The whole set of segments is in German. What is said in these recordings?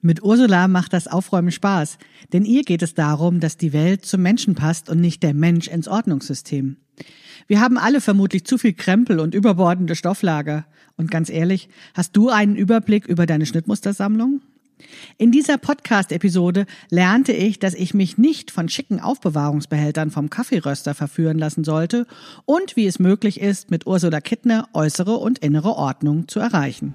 Mit Ursula macht das Aufräumen Spaß, denn ihr geht es darum, dass die Welt zum Menschen passt und nicht der Mensch ins Ordnungssystem. Wir haben alle vermutlich zu viel Krempel und überbordende Stofflager. Und ganz ehrlich, hast du einen Überblick über deine Schnittmustersammlung? In dieser Podcast-Episode lernte ich, dass ich mich nicht von schicken Aufbewahrungsbehältern vom Kaffeeröster verführen lassen sollte und wie es möglich ist, mit Ursula Kittner äußere und innere Ordnung zu erreichen.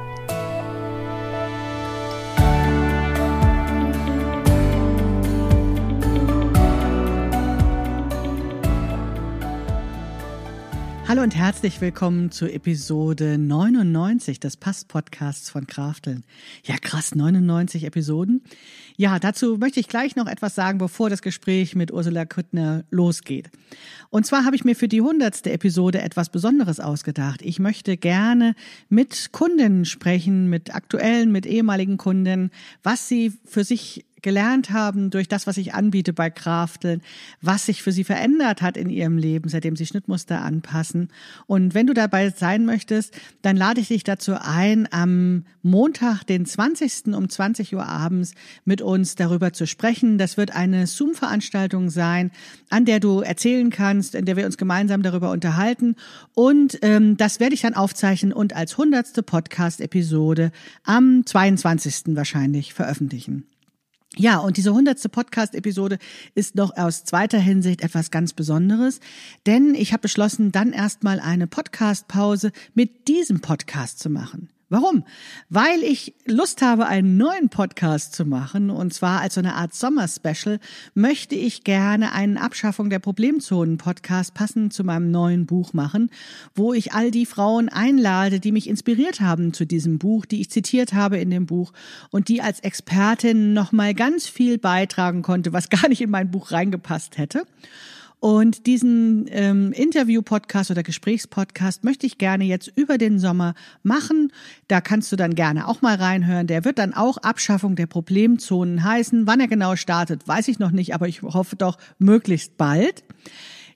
Und herzlich willkommen zu Episode 99 des Pass-Podcasts von Krafteln. Ja, krass, 99 Episoden. Ja, dazu möchte ich gleich noch etwas sagen, bevor das Gespräch mit Ursula Kuttner losgeht. Und zwar habe ich mir für die 100. Episode etwas Besonderes ausgedacht. Ich möchte gerne mit Kunden sprechen, mit aktuellen, mit ehemaligen Kunden, was sie für sich gelernt haben durch das, was ich anbiete bei Krafteln, was sich für sie verändert hat in ihrem Leben, seitdem sie Schnittmuster anpassen. Und wenn du dabei sein möchtest, dann lade ich dich dazu ein, am Montag, den 20. um 20 Uhr abends mit uns darüber zu sprechen. Das wird eine Zoom-Veranstaltung sein, an der du erzählen kannst, in der wir uns gemeinsam darüber unterhalten. Und ähm, das werde ich dann aufzeichnen und als hundertste Podcast-Episode am 22. wahrscheinlich veröffentlichen. Ja, und diese hundertste Podcast-Episode ist noch aus zweiter Hinsicht etwas ganz Besonderes, denn ich habe beschlossen, dann erstmal eine Podcast-Pause mit diesem Podcast zu machen. Warum? Weil ich Lust habe, einen neuen Podcast zu machen. Und zwar als so eine Art Sommer-Special möchte ich gerne einen Abschaffung der Problemzonen-Podcast passend zu meinem neuen Buch machen, wo ich all die Frauen einlade, die mich inspiriert haben zu diesem Buch, die ich zitiert habe in dem Buch und die als Expertin nochmal ganz viel beitragen konnte, was gar nicht in mein Buch reingepasst hätte. Und diesen ähm, Interview-Podcast oder Gesprächspodcast möchte ich gerne jetzt über den Sommer machen. Da kannst du dann gerne auch mal reinhören. Der wird dann auch Abschaffung der Problemzonen heißen. Wann er genau startet, weiß ich noch nicht, aber ich hoffe doch möglichst bald.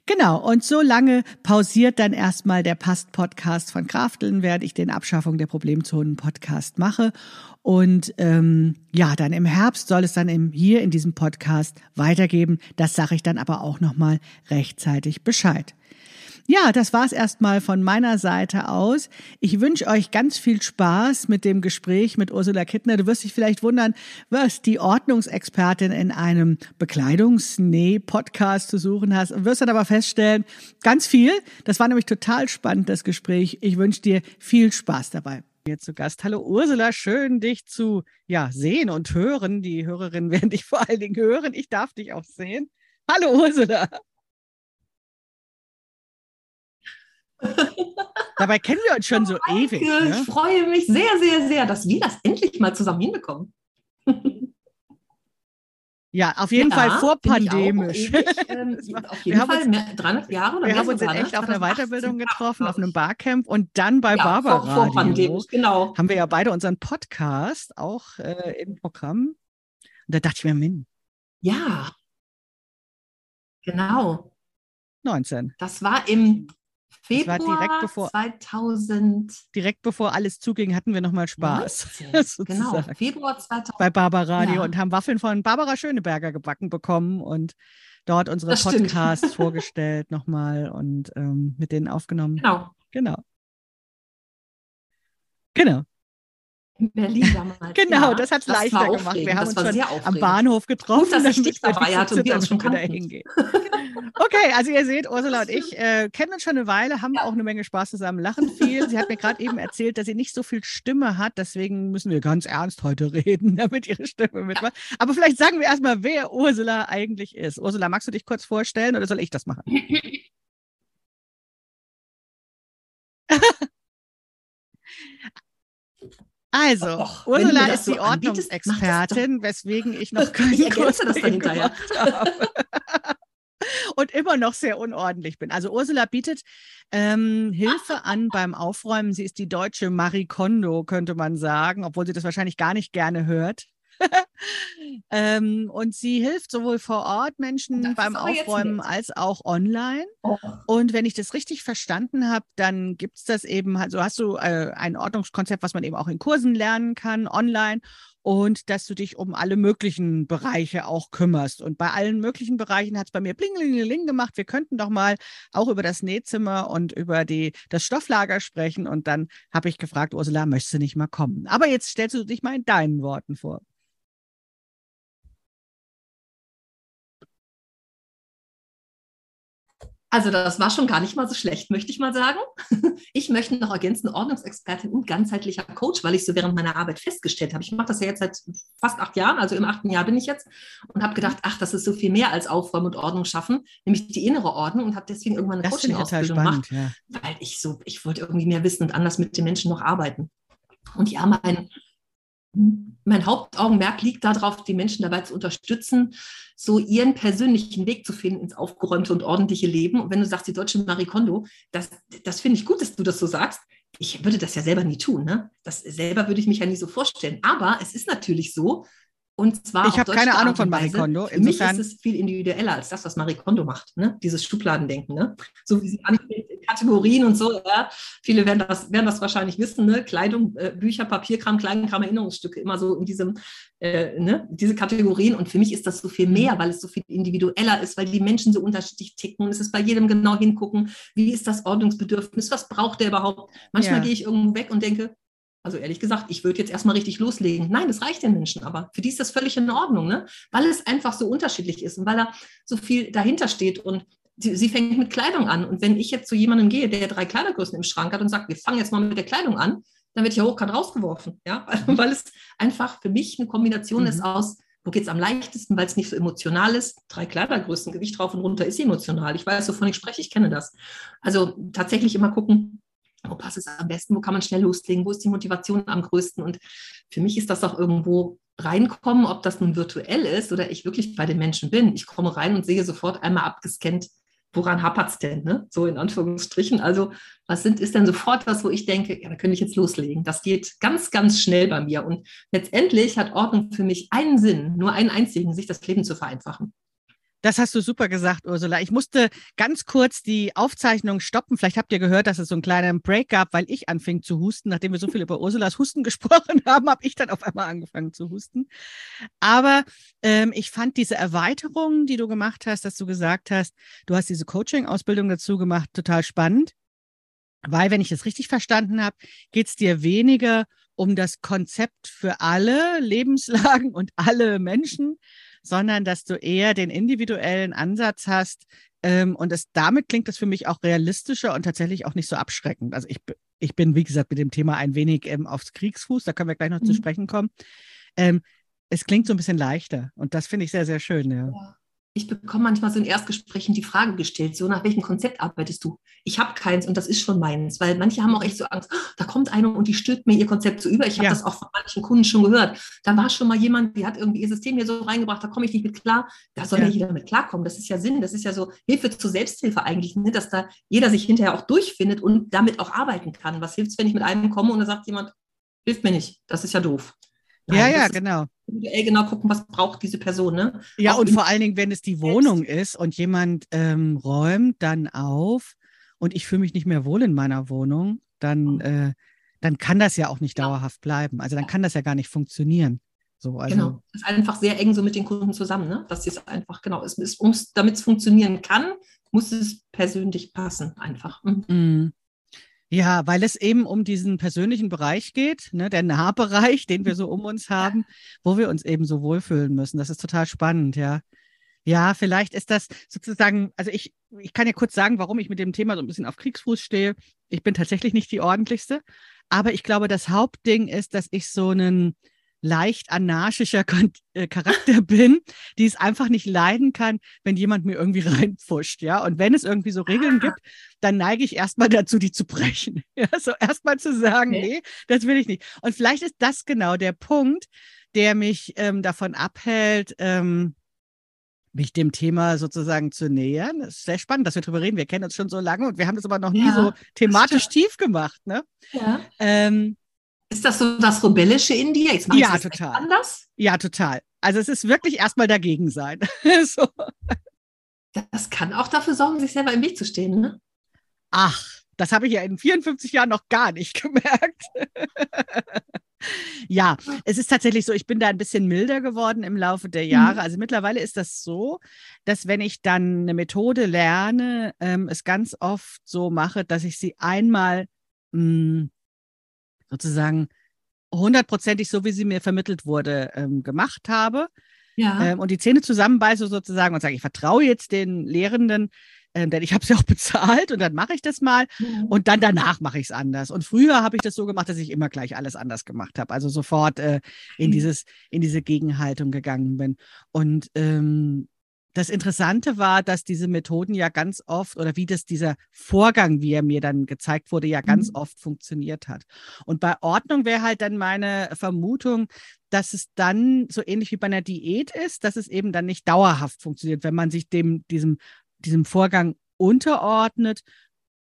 Genau, und so lange pausiert dann erstmal der Past-Podcast von Krafteln, während ich den Abschaffung der Problemzonen-Podcast mache. Und ähm, ja, dann im Herbst soll es dann im, hier in diesem Podcast weitergeben. Das sage ich dann aber auch nochmal rechtzeitig Bescheid. Ja, das war's erstmal von meiner Seite aus. Ich wünsche euch ganz viel Spaß mit dem Gespräch mit Ursula Kittner. Du wirst dich vielleicht wundern, was die Ordnungsexpertin in einem Bekleidungsnäh-Podcast zu suchen hast. Und wirst dann aber feststellen, ganz viel. Das war nämlich total spannend, das Gespräch. Ich wünsche dir viel Spaß dabei hier zu Gast. Hallo Ursula, schön dich zu ja, sehen und hören. Die Hörerinnen werden dich vor allen Dingen hören. Ich darf dich auch sehen. Hallo Ursula. Dabei kennen wir uns schon so oh, ewig. Ne? Ich freue mich sehr, sehr, sehr, dass wir das endlich mal zusammen hinbekommen. Ja, auf jeden ja, Fall vorpandemisch. Ähm, auf jeden Fall uns, mehr, 300 Jahre oder Wir haben uns in echt auf einer Weiterbildung getroffen, auf einem Barcamp und dann bei ja, Barbara. Vor, vorpandemisch, genau. Haben wir ja beide unseren Podcast auch äh, im Programm. Und da dachte ich mir, Min. Ja. Genau. 19. Das war im Februar das war direkt bevor, 2000. Direkt bevor alles zuging, hatten wir nochmal Spaß. genau, Februar 2000. Bei Barbara Radio ja. und haben Waffeln von Barbara Schöneberger gebacken bekommen und dort unsere das Podcasts vorgestellt nochmal und ähm, mit denen aufgenommen. Genau. Genau. Genau. In Berlin damals. genau, ja, das hat es leichter gemacht. Wir haben uns schon am Bahnhof getroffen, Gut, dass ich dich dabei hatte und wir uns schon hingehen. okay, also ihr seht, Ursula und ich äh, kennen uns schon eine Weile, haben ja. auch eine Menge Spaß zusammen, lachen viel. Sie hat mir gerade eben erzählt, dass sie nicht so viel Stimme hat, deswegen müssen wir ganz ernst heute reden, damit ihre Stimme mitmacht. Aber vielleicht sagen wir erstmal, wer Ursula eigentlich ist. Ursula, magst du dich kurz vorstellen oder soll ich das machen? Also, Och, Ursula ist die so Ordnungsexpertin, weswegen ich noch keinen ich Kurs das dann hinterher. habe. und immer noch sehr unordentlich bin. Also Ursula bietet ähm, Hilfe an beim Aufräumen. Sie ist die deutsche Marie Kondo, könnte man sagen, obwohl sie das wahrscheinlich gar nicht gerne hört. ähm, und sie hilft sowohl vor Ort Menschen beim Aufräumen als auch online. Oh. Und wenn ich das richtig verstanden habe, dann gibt es das eben, also hast du äh, ein Ordnungskonzept, was man eben auch in Kursen lernen kann, online. Und dass du dich um alle möglichen Bereiche auch kümmerst. Und bei allen möglichen Bereichen hat es bei mir blingelingeling gemacht. Wir könnten doch mal auch über das Nähzimmer und über die, das Stofflager sprechen. Und dann habe ich gefragt, Ursula, möchtest du nicht mal kommen? Aber jetzt stellst du dich mal in deinen Worten vor. Also das war schon gar nicht mal so schlecht, möchte ich mal sagen. Ich möchte noch ergänzen, Ordnungsexpertin und ganzheitlicher Coach, weil ich so während meiner Arbeit festgestellt habe. Ich mache das ja jetzt seit fast acht Jahren, also im achten Jahr bin ich jetzt und habe gedacht, ach, das ist so viel mehr als Aufräumen und Ordnung schaffen, nämlich die innere Ordnung und habe deswegen irgendwann eine Coaching-Ausbildung gemacht, ja. weil ich so, ich wollte irgendwie mehr wissen und anders mit den Menschen noch arbeiten. Und ja, mein mein Hauptaugenmerk liegt darauf, die Menschen dabei zu unterstützen, so ihren persönlichen Weg zu finden ins aufgeräumte und ordentliche Leben. Und wenn du sagst, die deutsche Marie Kondo, das, das finde ich gut, dass du das so sagst. Ich würde das ja selber nie tun. Ne? Das selber würde ich mich ja nie so vorstellen. Aber es ist natürlich so, und zwar ich habe keine Ahnung von Marie Kondo. Für mich ist es viel individueller als das, was Marie Kondo macht. Ne? Dieses Schubladendenken. Ne? So wie sie anfängt, Kategorien und so. Ja? Viele werden das, werden das wahrscheinlich wissen. Ne? Kleidung, äh, Bücher, Papierkram, Kleinkram, Erinnerungsstücke. Immer so in diesem, äh, ne? diese Kategorien. Und für mich ist das so viel mehr, weil es so viel individueller ist, weil die Menschen so unterschiedlich ticken. Und es ist bei jedem genau hingucken, wie ist das Ordnungsbedürfnis, was braucht der überhaupt. Manchmal ja. gehe ich irgendwo weg und denke, also ehrlich gesagt, ich würde jetzt erstmal richtig loslegen. Nein, das reicht den Menschen aber. Für die ist das völlig in Ordnung, ne? weil es einfach so unterschiedlich ist und weil da so viel dahinter steht. Und sie, sie, fängt mit Kleidung an. Und wenn ich jetzt zu jemandem gehe, der drei Kleidergrößen im Schrank hat und sagt, wir fangen jetzt mal mit der Kleidung an, dann wird ja hochkant rausgeworfen. Ja? weil es einfach für mich eine Kombination mhm. ist aus, wo geht es am leichtesten, weil es nicht so emotional ist. Drei Kleidergrößen, Gewicht drauf und runter ist emotional. Ich weiß, wovon ich spreche, ich kenne das. Also tatsächlich immer gucken, wo passt es am besten, wo kann man schnell loslegen, wo ist die Motivation am größten. Und für mich ist das auch irgendwo reinkommen, ob das nun virtuell ist oder ich wirklich bei den Menschen bin. Ich komme rein und sehe sofort einmal abgescannt, woran hapert es denn, ne? so in Anführungsstrichen. Also was sind, ist denn sofort was, wo ich denke, ja, da könnte ich jetzt loslegen. Das geht ganz, ganz schnell bei mir. Und letztendlich hat Ordnung für mich einen Sinn, nur einen einzigen, sich das Leben zu vereinfachen. Das hast du super gesagt, Ursula. Ich musste ganz kurz die Aufzeichnung stoppen. Vielleicht habt ihr gehört, dass es so einen kleinen Break gab, weil ich anfing zu husten. Nachdem wir so viel über Ursulas Husten gesprochen haben, habe ich dann auf einmal angefangen zu husten. Aber ähm, ich fand diese Erweiterung, die du gemacht hast, dass du gesagt hast, du hast diese Coaching-Ausbildung dazu gemacht, total spannend. Weil, wenn ich das richtig verstanden habe, geht es dir weniger um das Konzept für alle Lebenslagen und alle Menschen, sondern dass du eher den individuellen Ansatz hast. Ähm, und es, damit klingt das für mich auch realistischer und tatsächlich auch nicht so abschreckend. Also ich, ich bin, wie gesagt, mit dem Thema ein wenig ähm, aufs Kriegsfuß, da können wir gleich noch mhm. zu sprechen kommen. Ähm, es klingt so ein bisschen leichter und das finde ich sehr, sehr schön. Ja. ja ich bekomme manchmal so in Erstgesprächen die Frage gestellt, so nach welchem Konzept arbeitest du? Ich habe keins und das ist schon meins, weil manche haben auch echt so Angst, oh, da kommt eine und die stülpt mir ihr Konzept so über. Ich habe ja. das auch von manchen Kunden schon gehört. Da war schon mal jemand, die hat irgendwie ihr System hier so reingebracht, da komme ich nicht mit klar. Da soll ja jeder mit klarkommen. Das ist ja Sinn, das ist ja so Hilfe zur Selbsthilfe eigentlich, ne? dass da jeder sich hinterher auch durchfindet und damit auch arbeiten kann. Was hilft es, wenn ich mit einem komme und da sagt jemand, hilft mir nicht, das ist ja doof. Ja, ja, genau. Individuell genau gucken, was braucht diese Person. Ne? Ja, auch und vor allen Dingen, wenn es die Wohnung ist und jemand ähm, räumt dann auf und ich fühle mich nicht mehr wohl in meiner Wohnung, dann, äh, dann kann das ja auch nicht ja. dauerhaft bleiben. Also dann kann das ja gar nicht funktionieren. So, also. Genau, das ist einfach sehr eng so mit den Kunden zusammen, ne? dass es einfach, genau, es ist, damit es funktionieren kann, muss es persönlich passen, einfach. Mhm. Ja, weil es eben um diesen persönlichen Bereich geht, ne, der Nahbereich, den wir so um uns haben, wo wir uns eben so wohlfühlen müssen. Das ist total spannend, ja. Ja, vielleicht ist das sozusagen, also ich, ich kann ja kurz sagen, warum ich mit dem Thema so ein bisschen auf Kriegsfuß stehe. Ich bin tatsächlich nicht die ordentlichste, aber ich glaube, das Hauptding ist, dass ich so einen, leicht anarchischer äh, Charakter bin, die es einfach nicht leiden kann, wenn jemand mir irgendwie reinpfuscht, ja. Und wenn es irgendwie so Regeln gibt, dann neige ich erstmal dazu, die zu brechen. Ja, so erstmal zu sagen, okay. nee, das will ich nicht. Und vielleicht ist das genau der Punkt, der mich ähm, davon abhält, ähm, mich dem Thema sozusagen zu nähern. Es ist sehr spannend, dass wir darüber reden. Wir kennen uns schon so lange und wir haben das aber noch nie ja, so thematisch tief gemacht. Ne? Ja. Ähm, ist das so das Rebellische in dir? Jetzt ja, das total. anders? Ja, total. Also es ist wirklich erstmal dagegen sein. so. Das kann auch dafür sorgen, sich selber im Weg zu stehen, ne? Ach, das habe ich ja in 54 Jahren noch gar nicht gemerkt. ja, es ist tatsächlich so, ich bin da ein bisschen milder geworden im Laufe der Jahre. Mhm. Also mittlerweile ist das so, dass wenn ich dann eine Methode lerne, ähm, es ganz oft so mache, dass ich sie einmal mh, hm, sozusagen hundertprozentig so, wie sie mir vermittelt wurde, ähm, gemacht habe. Ja. Ähm, und die Zähne zusammenbeiße sozusagen und sage, ich vertraue jetzt den Lehrenden, ähm, denn ich habe sie auch bezahlt und dann mache ich das mal mhm. und dann danach mache ich es anders. Und früher habe ich das so gemacht, dass ich immer gleich alles anders gemacht habe, also sofort äh, in mhm. dieses in diese Gegenhaltung gegangen bin. Und ähm, das Interessante war, dass diese Methoden ja ganz oft oder wie das dieser Vorgang, wie er mir dann gezeigt wurde, ja ganz mhm. oft funktioniert hat. Und bei Ordnung wäre halt dann meine Vermutung, dass es dann so ähnlich wie bei einer Diät ist, dass es eben dann nicht dauerhaft funktioniert, wenn man sich dem diesem diesem Vorgang unterordnet,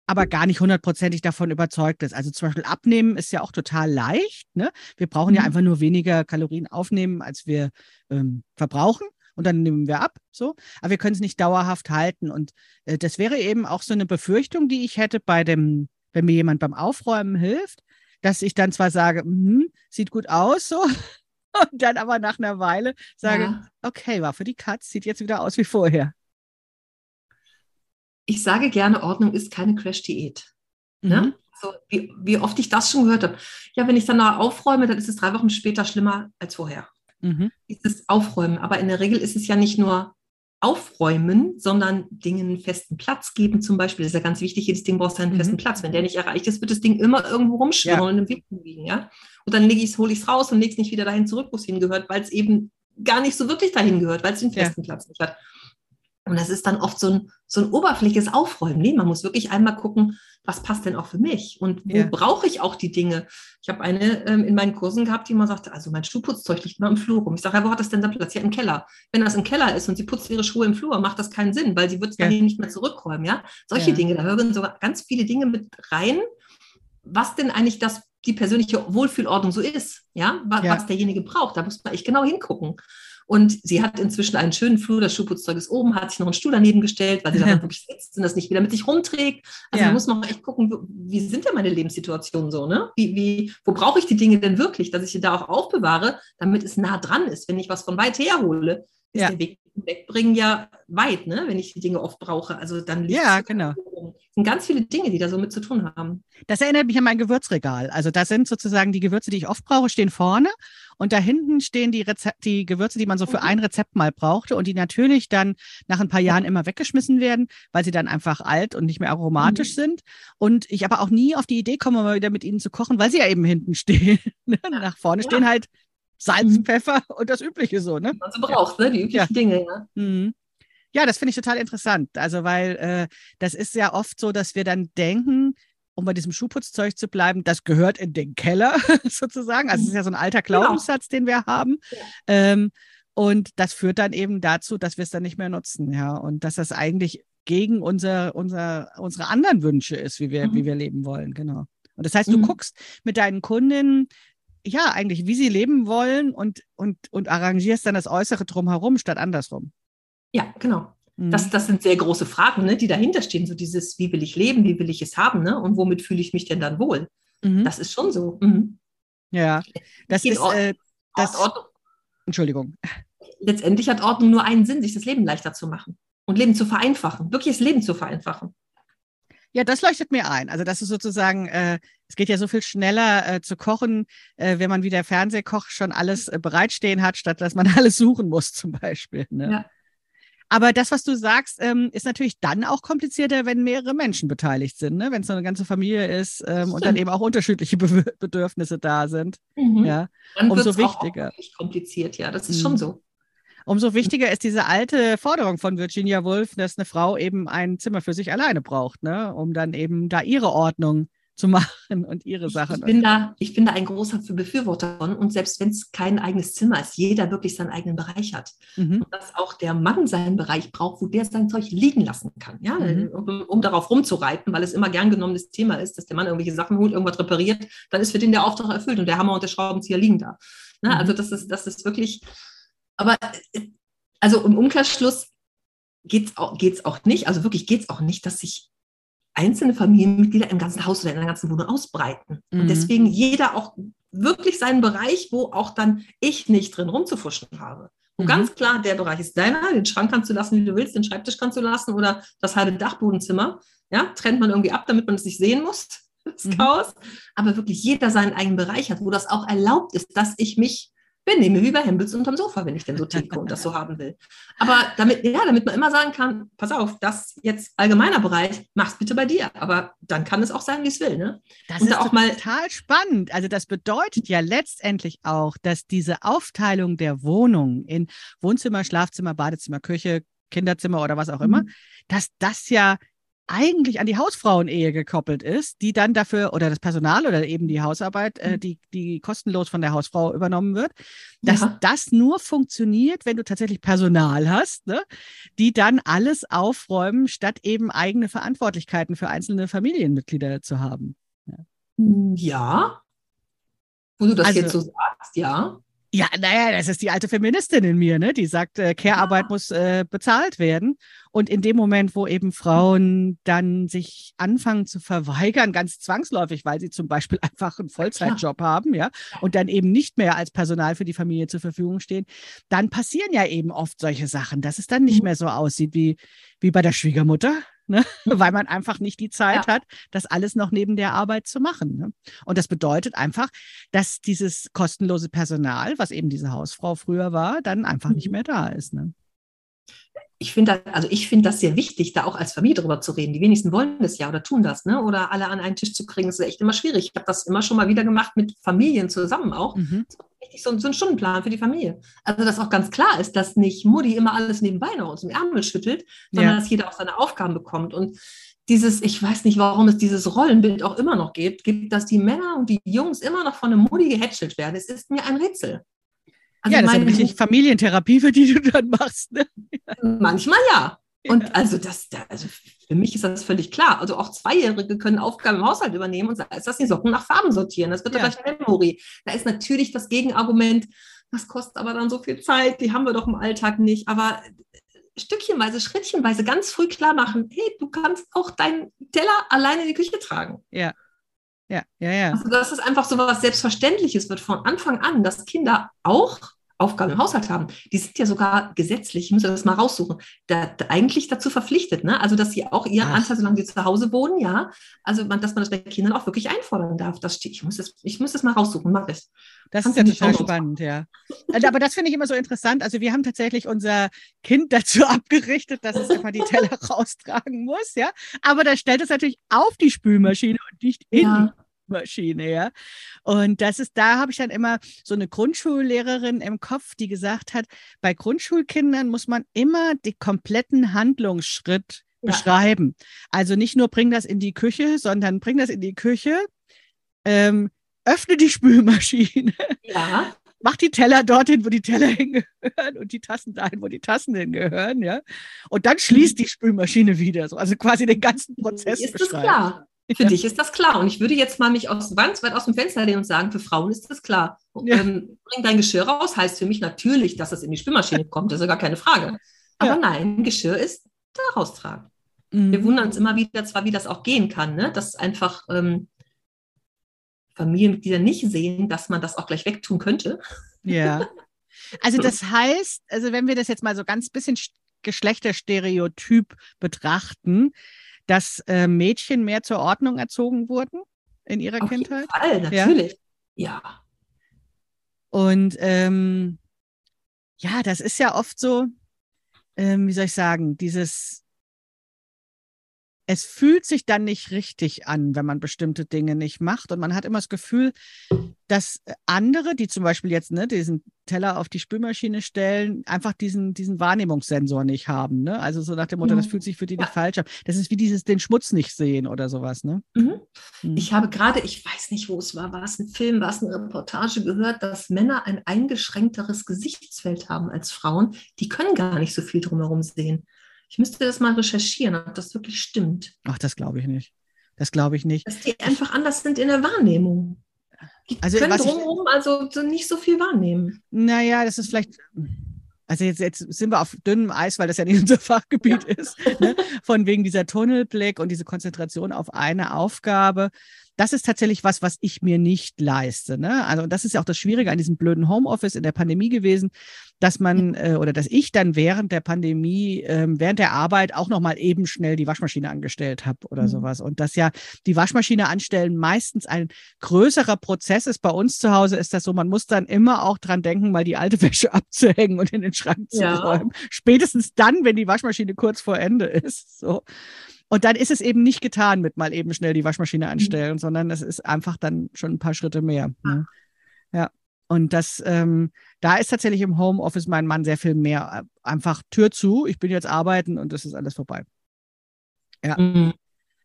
aber gar nicht hundertprozentig davon überzeugt ist. Also zum Beispiel abnehmen ist ja auch total leicht. Ne? Wir brauchen mhm. ja einfach nur weniger Kalorien aufnehmen, als wir ähm, verbrauchen und dann nehmen wir ab, so. Aber wir können es nicht dauerhaft halten. Und äh, das wäre eben auch so eine Befürchtung, die ich hätte bei dem, wenn mir jemand beim Aufräumen hilft, dass ich dann zwar sage, hm, sieht gut aus, so, und dann aber nach einer Weile sage, ja. okay, war für die Katz, sieht jetzt wieder aus wie vorher. Ich sage gerne, Ordnung ist keine Crash-Diät. Ne? Mhm. So, wie, wie oft ich das schon gehört habe. Ja, wenn ich dann aufräume, dann ist es drei Wochen später schlimmer als vorher mhm. dieses Aufräumen. Aber in der Regel ist es ja nicht nur aufräumen, sondern Dingen einen festen Platz geben zum Beispiel. Das ist ja ganz wichtig, jedes Ding braucht seinen mhm. festen Platz. Wenn der nicht erreicht ist, wird das Ding immer irgendwo rumschwirren ja. und im Weg liegen. Ja? Und dann lege ich es, hole ich es raus und lege es nicht wieder dahin zurück, wo es hingehört, weil es eben gar nicht so wirklich dahin gehört, weil es den festen ja. Platz nicht hat. Und das ist dann oft so ein, so ein oberflächliches Aufräumen. Nee, man muss wirklich einmal gucken, was passt denn auch für mich und wo ja. brauche ich auch die Dinge. Ich habe eine ähm, in meinen Kursen gehabt, die immer sagte, also mein Schuhputzzeug liegt immer im Flur rum. Ich sage, ja, wo hat das denn dann Platz? Ja, im Keller. Wenn das im Keller ist und sie putzt ihre Schuhe im Flur, macht das keinen Sinn, weil sie wird es ja. dahin nicht mehr zurückräumen. Ja, solche ja. Dinge, da hören sogar ganz viele Dinge mit rein, was denn eigentlich das die persönliche Wohlfühlordnung so ist, ja, was, ja. was derjenige braucht. Da muss man echt genau hingucken. Und sie hat inzwischen einen schönen Flur, das Schuhputzzeug ist oben, hat sich noch einen Stuhl daneben gestellt, weil sie dann wirklich sitzt und das nicht wieder mit sich rumträgt. Also ja. da muss man echt gucken, wie sind denn meine Lebenssituationen so, ne? Wie, wie, wo brauche ich die Dinge denn wirklich, dass ich sie da auch aufbewahre, damit es nah dran ist. Wenn ich was von weit her hole, ist ja. der Weg wegbringen ja weit, ne? wenn ich die Dinge oft brauche. Also dann ja, genau. Es sind ganz viele Dinge, die da so mit zu tun haben. Das erinnert mich an mein Gewürzregal. Also da sind sozusagen die Gewürze, die ich oft brauche, stehen vorne und da hinten stehen die, Rezep die Gewürze, die man so für mhm. ein Rezept mal brauchte und die natürlich dann nach ein paar Jahren immer weggeschmissen werden, weil sie dann einfach alt und nicht mehr aromatisch mhm. sind. Und ich aber auch nie auf die Idee komme, mal wieder mit ihnen zu kochen, weil sie ja eben hinten stehen. nach vorne ja. stehen halt Salz, mhm. Pfeffer und das Übliche so, ne? Was man so braucht, ne? Die üblichen ja. Dinge, ja. Mhm. Ja, das finde ich total interessant. Also, weil äh, das ist ja oft so, dass wir dann denken, um bei diesem Schuhputzzeug zu bleiben, das gehört in den Keller sozusagen. Also es ist ja so ein alter genau. Glaubenssatz, den wir haben. Ja. Ähm, und das führt dann eben dazu, dass wir es dann nicht mehr nutzen, ja. Und dass das eigentlich gegen unser, unser, unsere anderen Wünsche ist, wie wir, mhm. wie wir leben wollen, genau. Und das heißt, du mhm. guckst mit deinen Kundinnen, ja, eigentlich, wie sie leben wollen und, und, und arrangierst dann das Äußere drumherum statt andersrum. Ja, genau. Mhm. Das, das sind sehr große Fragen, ne, die dahinter stehen. So dieses, wie will ich leben, wie will ich es haben, ne? Und womit fühle ich mich denn dann wohl? Mhm. Das ist schon so. Mhm. Ja, das ist äh, das. Ordnung. Entschuldigung. Letztendlich hat Ordnung nur einen Sinn, sich das Leben leichter zu machen und Leben zu vereinfachen, wirklich das Leben zu vereinfachen. Ja, das leuchtet mir ein. Also das ist sozusagen, äh, es geht ja so viel schneller äh, zu kochen, äh, wenn man wie der Fernsehkoch schon alles äh, bereitstehen hat, statt dass man alles suchen muss zum Beispiel. Ne? Ja. Aber das, was du sagst, ähm, ist natürlich dann auch komplizierter, wenn mehrere Menschen beteiligt sind, ne? wenn es so eine ganze Familie ist ähm, und dann eben auch unterschiedliche Be Bedürfnisse da sind. Mhm. Ja, dann umso wichtiger. Auch kompliziert, ja, das ist mhm. schon so. Umso wichtiger ist diese alte Forderung von Virginia Woolf, dass eine Frau eben ein Zimmer für sich alleine braucht, ne? um dann eben da ihre Ordnung zu machen und ihre Sachen. Ich bin da, ich bin da ein großer Befürworter von. Und selbst wenn es kein eigenes Zimmer ist, jeder wirklich seinen eigenen Bereich hat. Mhm. Und dass auch der Mann seinen Bereich braucht, wo der sein Zeug liegen lassen kann. Ja? Mhm. Um, um, darauf rumzureiten, weil es immer gern genommenes Thema ist, dass der Mann irgendwelche Sachen holt, irgendwas repariert, dann ist für den der Auftrag erfüllt und der Hammer und der Schraubenzieher liegen da. Ne? Mhm. Also das ist, das ist wirklich, aber also im Umkehrschluss geht es auch, geht's auch nicht, also wirklich geht es auch nicht, dass sich einzelne Familienmitglieder im ganzen Haus oder in der ganzen Wohnung ausbreiten. Mhm. Und deswegen jeder auch wirklich seinen Bereich, wo auch dann ich nicht drin rumzufuschen habe. Wo mhm. ganz klar, der Bereich ist deiner, den Schrank kannst du lassen, wie du willst, den Schreibtisch kannst du lassen oder das halbe Dachbodenzimmer. Ja, trennt man irgendwie ab, damit man es nicht sehen muss, das mhm. Chaos. Aber wirklich jeder seinen eigenen Bereich hat, wo das auch erlaubt ist, dass ich mich benehme wie bei Hempels unterm Sofa, wenn ich denn so ticke und das so haben will. Aber damit, ja, damit man immer sagen kann, pass auf, das jetzt allgemeiner Bereich, mach's bitte bei dir. Aber dann kann es auch sein, wie es will. Ne? Das und ist auch mal total spannend. Also das bedeutet ja letztendlich auch, dass diese Aufteilung der Wohnung in Wohnzimmer, Schlafzimmer, Badezimmer, Küche, Kinderzimmer oder was auch immer, mhm. dass das ja eigentlich an die Hausfrauenehe gekoppelt ist, die dann dafür oder das Personal oder eben die Hausarbeit, äh, mhm. die, die kostenlos von der Hausfrau übernommen wird, dass ja. das nur funktioniert, wenn du tatsächlich Personal hast, ne, die dann alles aufräumen, statt eben eigene Verantwortlichkeiten für einzelne Familienmitglieder zu haben. Ja, ja. wo du das also, jetzt so sagst, ja. Ja, naja, das ist die alte Feministin in mir, ne? Die sagt, äh, Care-Arbeit ja. muss äh, bezahlt werden. Und in dem Moment, wo eben Frauen dann sich anfangen zu verweigern, ganz zwangsläufig, weil sie zum Beispiel einfach einen Vollzeitjob ja. haben, ja, und dann eben nicht mehr als Personal für die Familie zur Verfügung stehen, dann passieren ja eben oft solche Sachen, dass es dann nicht mhm. mehr so aussieht wie, wie bei der Schwiegermutter, ne? weil man einfach nicht die Zeit ja. hat, das alles noch neben der Arbeit zu machen. Ne? Und das bedeutet einfach, dass dieses kostenlose Personal, was eben diese Hausfrau früher war, dann einfach mhm. nicht mehr da ist. Ne? ich finde also ich finde das sehr wichtig, da auch als Familie drüber zu reden. Die wenigsten wollen das ja oder tun das, ne? Oder alle an einen Tisch zu kriegen, das ist echt immer schwierig. Ich habe das immer schon mal wieder gemacht mit Familien zusammen auch. Mhm. So, so ein Stundenplan für die Familie. Also, dass auch ganz klar ist, dass nicht Mutti immer alles nebenbei noch aus dem Ärmel schüttelt, sondern ja. dass jeder auch seine Aufgaben bekommt. Und dieses, ich weiß nicht, warum es dieses Rollenbild auch immer noch gibt, gibt, dass die Männer und die Jungs immer noch von einem Mutti gehätschelt werden. Es ist mir ein Rätsel. Also ja, das meine, ist wirklich Familientherapie, für die du dann machst. Ne? Manchmal ja. Und also das, also für mich ist das völlig klar. Also auch Zweijährige können Aufgaben im Haushalt übernehmen und ist das die Socken nach Farben sortieren. Das wird ja. gleich Memory. Da ist natürlich das Gegenargument, das kostet aber dann so viel Zeit, die haben wir doch im Alltag nicht. Aber stückchenweise, schrittchenweise ganz früh klar machen, hey, du kannst auch deinen Teller alleine in die Küche tragen. Ja. Ja, ja, ja. Also, dass es einfach so was Selbstverständliches wird von Anfang an, dass Kinder auch Aufgaben im Haushalt haben, die sind ja sogar gesetzlich, ich muss das mal raussuchen, da, da eigentlich dazu verpflichtet, ne? Also dass sie auch ihren Ach. Anteil, solange sie zu Hause wohnen, ja, also man, dass man das bei Kindern auch wirklich einfordern darf. Das steht, ich muss das, ich muss das mal raussuchen, mach es. Das ist ja total spannend, ja. Also, aber das finde ich immer so interessant. Also wir haben tatsächlich unser Kind dazu abgerichtet, dass es einfach die Teller raustragen muss, ja. Aber da stellt es natürlich auf die Spülmaschine und nicht in ja. Maschine, ja. Und das ist, da habe ich dann immer so eine Grundschullehrerin im Kopf, die gesagt hat, bei Grundschulkindern muss man immer den kompletten Handlungsschritt ja. beschreiben. Also nicht nur bring das in die Küche, sondern bring das in die Küche, ähm, öffne die Spülmaschine. Ja. Mach die Teller dorthin, wo die Teller hingehören und die Tassen dahin, wo die Tassen hingehören, ja. Und dann schließt die Spülmaschine wieder, so. Also quasi den ganzen Prozess ist beschreiben. Das klar? Für ja. dich ist das klar. Und ich würde jetzt mal mich aus, ganz weit aus dem Fenster lehnen und sagen, für Frauen ist das klar. Ja. Ähm, bring dein Geschirr raus, heißt für mich natürlich, dass es in die Spülmaschine kommt. Das ist ja gar keine Frage. Aber ja. nein, Geschirr ist da raustragen. Mhm. Wir wundern uns immer wieder zwar, wie das auch gehen kann, ne? dass einfach ähm, Familienmitglieder nicht sehen, dass man das auch gleich wegtun könnte. Ja. Also das heißt, also wenn wir das jetzt mal so ganz bisschen Geschlechterstereotyp betrachten, dass äh, Mädchen mehr zur Ordnung erzogen wurden in ihrer Auf Kindheit? Jeden Fall, natürlich. Ja. ja. Und ähm, ja, das ist ja oft so, ähm, wie soll ich sagen, dieses es fühlt sich dann nicht richtig an, wenn man bestimmte Dinge nicht macht. Und man hat immer das Gefühl, dass andere, die zum Beispiel jetzt ne, diesen Teller auf die Spülmaschine stellen, einfach diesen, diesen Wahrnehmungssensor nicht haben. Ne? Also so nach dem Motto, mhm. das fühlt sich für die nicht falsch an. Das ist wie dieses den Schmutz nicht sehen oder sowas. Ne? Mhm. Mhm. Ich habe gerade, ich weiß nicht, wo es war, war es ein Film, war es eine Reportage gehört, dass Männer ein eingeschränkteres Gesichtsfeld haben als Frauen. Die können gar nicht so viel drumherum sehen. Ich müsste das mal recherchieren, ob das wirklich stimmt. Ach, das glaube ich nicht. Das glaube ich nicht. Dass die einfach anders sind in der Wahrnehmung. Die also, können drumherum also nicht so viel wahrnehmen. Naja, das ist vielleicht. Also jetzt, jetzt sind wir auf dünnem Eis, weil das ja nicht unser Fachgebiet ja. ist. Ne? Von wegen dieser Tunnelblick und diese Konzentration auf eine Aufgabe das ist tatsächlich was, was ich mir nicht leiste. Ne? Also das ist ja auch das Schwierige an diesem blöden Homeoffice in der Pandemie gewesen, dass man äh, oder dass ich dann während der Pandemie, äh, während der Arbeit auch nochmal eben schnell die Waschmaschine angestellt habe oder mhm. sowas. Und dass ja die Waschmaschine anstellen meistens ein größerer Prozess ist. Bei uns zu Hause ist das so, man muss dann immer auch dran denken, mal die alte Wäsche abzuhängen und in den Schrank zu ja. räumen. Spätestens dann, wenn die Waschmaschine kurz vor Ende ist. So. Und dann ist es eben nicht getan mit mal eben schnell die Waschmaschine anstellen, mhm. sondern es ist einfach dann schon ein paar Schritte mehr. Ne? Ja. Und das, ähm, da ist tatsächlich im Homeoffice mein Mann sehr viel mehr. Äh, einfach Tür zu, ich bin jetzt arbeiten und das ist alles vorbei. Ja. Mhm.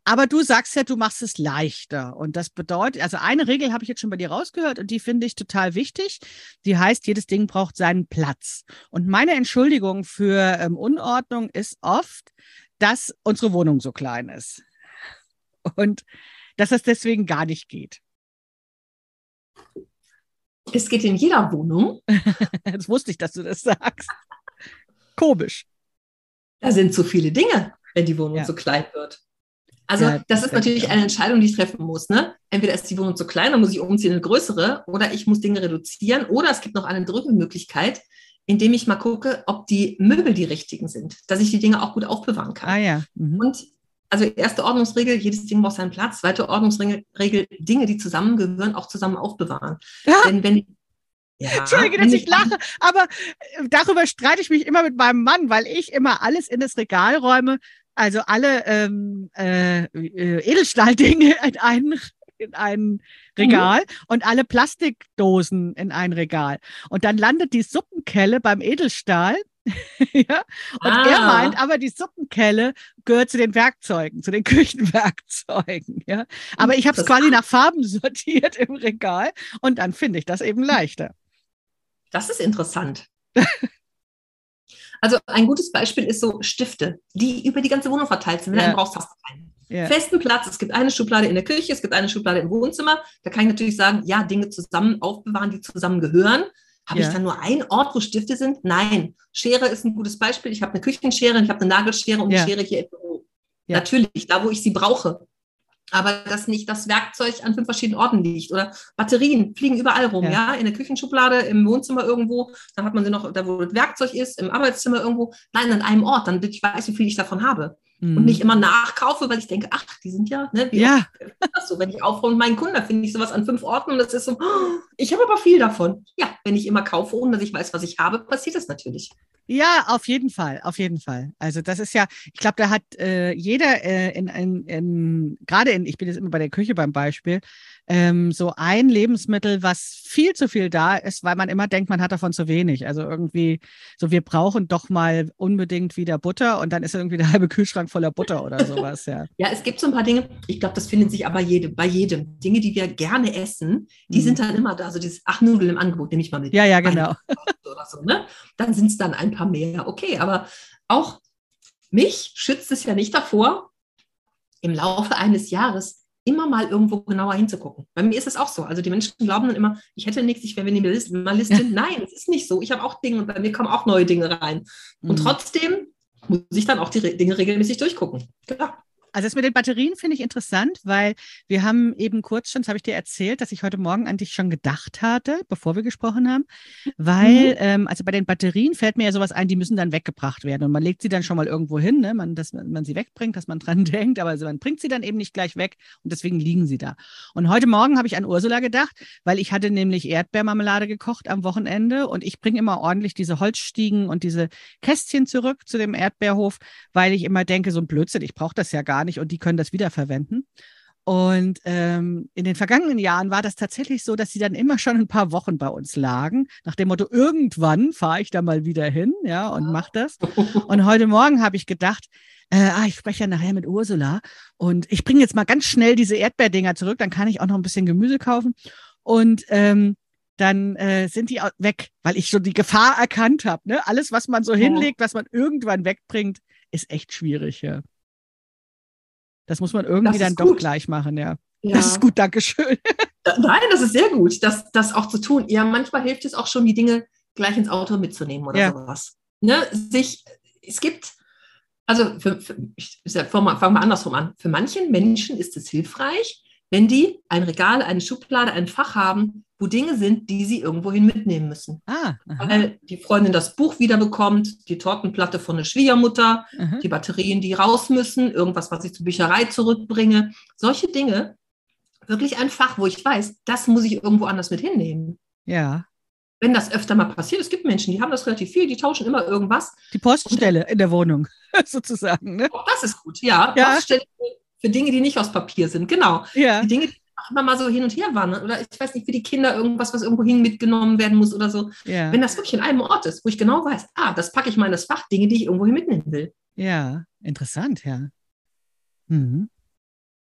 Aber du sagst ja, du machst es leichter. Und das bedeutet, also eine Regel habe ich jetzt schon bei dir rausgehört und die finde ich total wichtig. Die heißt, jedes Ding braucht seinen Platz. Und meine Entschuldigung für ähm, Unordnung ist oft, dass unsere Wohnung so klein ist. Und dass das deswegen gar nicht geht. Es geht in jeder Wohnung. das wusste ich, dass du das sagst. Komisch. Da sind so viele Dinge, wenn die Wohnung ja. so klein wird. Also ja, das, ist natürlich eine Entscheidung, die ich treffen muss. Ne? Entweder ist die Wohnung zu klein, dann muss ich umziehen in eine größere, oder ich muss Dinge reduzieren, oder es gibt noch eine dritte Möglichkeit, indem ich mal gucke, ob die Möbel die richtigen sind, dass ich die Dinge auch gut aufbewahren kann. Ah ja. Mhm. Und also erste Ordnungsregel, jedes Ding braucht seinen Platz. Zweite Ordnungsregel, Dinge, die zusammengehören, auch zusammen aufbewahren. Ja. Denn wenn ja, Entschuldige, dass ich lache, aber äh, darüber streite ich mich immer mit meinem Mann, weil ich immer alles in das Regal räume, also alle ähm, äh, äh Edelstahldinge in einen in ein Regal mhm. und alle Plastikdosen in ein Regal. Und dann landet die Suppenkelle beim Edelstahl. ja? Und ah. er meint, aber die Suppenkelle gehört zu den Werkzeugen, zu den Küchenwerkzeugen. Ja? Aber ich habe es quasi nach Farben sortiert im Regal und dann finde ich das eben leichter. Das ist interessant. also ein gutes Beispiel ist so Stifte, die über die ganze Wohnung verteilt sind. Wenn ja. du einen brauchst, hast du keinen ja. festen Platz. Es gibt eine Schublade in der Küche, es gibt eine Schublade im Wohnzimmer. Da kann ich natürlich sagen, ja, Dinge zusammen aufbewahren, die zusammen gehören. Habe ja. ich dann nur einen Ort, wo Stifte sind? Nein. Schere ist ein gutes Beispiel. Ich habe eine Küchenschere, ich habe eine Nagelschere und ja. eine Schere hier im Büro. Natürlich, da wo ich sie brauche aber dass nicht das Werkzeug an fünf verschiedenen Orten liegt. Oder Batterien fliegen überall rum, ja. ja, in der Küchenschublade, im Wohnzimmer irgendwo, dann hat man sie noch, da wo das Werkzeug ist, im Arbeitszimmer irgendwo. Nein, an einem Ort, dann ich weiß, wie viel ich davon habe. Mhm. Und nicht immer nachkaufe, weil ich denke, ach, die sind ja, ne, wie ja. so, wenn ich aufräume meinen Kunden, da finde ich sowas an fünf Orten und das ist so, oh, ich habe aber viel davon. Ja, wenn ich immer kaufe, ohne dass ich weiß, was ich habe, passiert das natürlich. Ja, auf jeden Fall, auf jeden Fall. Also das ist ja, ich glaube, da hat äh, jeder äh, in, in, in gerade in, ich bin jetzt immer bei der Küche beim Beispiel, ähm, so ein Lebensmittel, was viel zu viel da ist, weil man immer denkt, man hat davon zu wenig. Also irgendwie, so wir brauchen doch mal unbedingt wieder Butter und dann ist irgendwie der halbe Kühlschrank voller Butter oder sowas, ja. ja, es gibt so ein paar Dinge, ich glaube, das findet sich aber jede, bei jedem. Dinge, die wir gerne essen, die mhm. sind dann immer da. So dieses, ach, Nudeln im Angebot, nehme ich mal mit. Ja, ja, genau. Oder so, ne? Dann sind es dann ein paar mehr. Okay, aber auch mich schützt es ja nicht davor, im Laufe eines Jahres immer mal irgendwo genauer hinzugucken. Bei mir ist es auch so. Also die Menschen glauben dann immer, ich hätte nichts, ich wäre Minimalistin. Nein, es ist nicht so. Ich habe auch Dinge und bei mir kommen auch neue Dinge rein. Und mhm. trotzdem muss ich dann auch die Dinge regelmäßig durchgucken. Klar. Also das mit den Batterien finde ich interessant, weil wir haben eben kurz schon, das habe ich dir erzählt, dass ich heute Morgen an dich schon gedacht hatte, bevor wir gesprochen haben, weil, mhm. ähm, also bei den Batterien fällt mir ja sowas ein, die müssen dann weggebracht werden und man legt sie dann schon mal irgendwo hin, ne? man, dass man sie wegbringt, dass man dran denkt, aber man bringt sie dann eben nicht gleich weg und deswegen liegen sie da. Und heute Morgen habe ich an Ursula gedacht, weil ich hatte nämlich Erdbeermarmelade gekocht am Wochenende und ich bringe immer ordentlich diese Holzstiegen und diese Kästchen zurück zu dem Erdbeerhof, weil ich immer denke, so ein Blödsinn, ich brauche das ja gar nicht und die können das wiederverwenden. Und ähm, in den vergangenen Jahren war das tatsächlich so, dass sie dann immer schon ein paar Wochen bei uns lagen, nach dem Motto, irgendwann fahre ich da mal wieder hin, ja, und mache das. Und heute Morgen habe ich gedacht, äh, ah, ich spreche ja nachher mit Ursula und ich bringe jetzt mal ganz schnell diese Erdbeerdinger zurück, dann kann ich auch noch ein bisschen Gemüse kaufen. Und ähm, dann äh, sind die weg, weil ich schon die Gefahr erkannt habe. Ne? Alles, was man so ja. hinlegt, was man irgendwann wegbringt, ist echt schwierig. Ja. Das muss man irgendwie dann gut. doch gleich machen, ja. ja. Das ist gut, Dankeschön. Nein, das ist sehr gut, das, das auch zu tun. Ja, manchmal hilft es auch schon, die Dinge gleich ins Auto mitzunehmen oder ja. sowas. Ne? Sich, es gibt, also für, für, ich fange mal, fang mal andersrum an. Für manchen Menschen ist es hilfreich, wenn die ein Regal, eine Schublade, ein Fach haben, wo Dinge sind, die sie irgendwohin mitnehmen müssen. Ah, Weil die Freundin das Buch wiederbekommt, die Tortenplatte von der Schwiegermutter, aha. die Batterien, die raus müssen, irgendwas, was ich zur Bücherei zurückbringe. Solche Dinge, wirklich ein Fach, wo ich weiß, das muss ich irgendwo anders mit hinnehmen. Ja. Wenn das öfter mal passiert, es gibt Menschen, die haben das relativ viel, die tauschen immer irgendwas. Die Poststelle in der Wohnung, sozusagen. Ne? Auch das ist gut, ja. ja. Poststelle für Dinge, die nicht aus Papier sind, genau. Ja. Die Dinge, die immer mal so hin und her wandern. Oder ich weiß nicht, für die Kinder irgendwas, was irgendwo hin mitgenommen werden muss oder so. Ja. Wenn das wirklich in einem Ort ist, wo ich genau weiß, ah, das packe ich mal in das Fach, Dinge, die ich irgendwo hin mitnehmen will. Ja, interessant, ja. Mhm.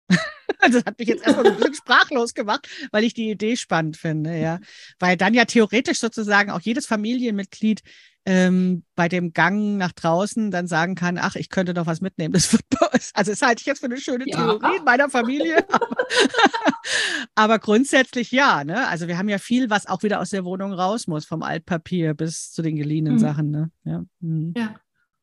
das hat mich jetzt erstmal ein bisschen sprachlos gemacht, weil ich die Idee spannend finde, ja. Weil dann ja theoretisch sozusagen auch jedes Familienmitglied ähm, bei dem Gang nach draußen dann sagen kann, ach, ich könnte doch was mitnehmen. Das wird, also das halte ich jetzt für eine schöne ja. Theorie in meiner Familie. aber grundsätzlich ja, ne? Also wir haben ja viel, was auch wieder aus der Wohnung raus muss, vom Altpapier bis zu den geliehenen mhm. Sachen, ne? Ja. Mhm. ja.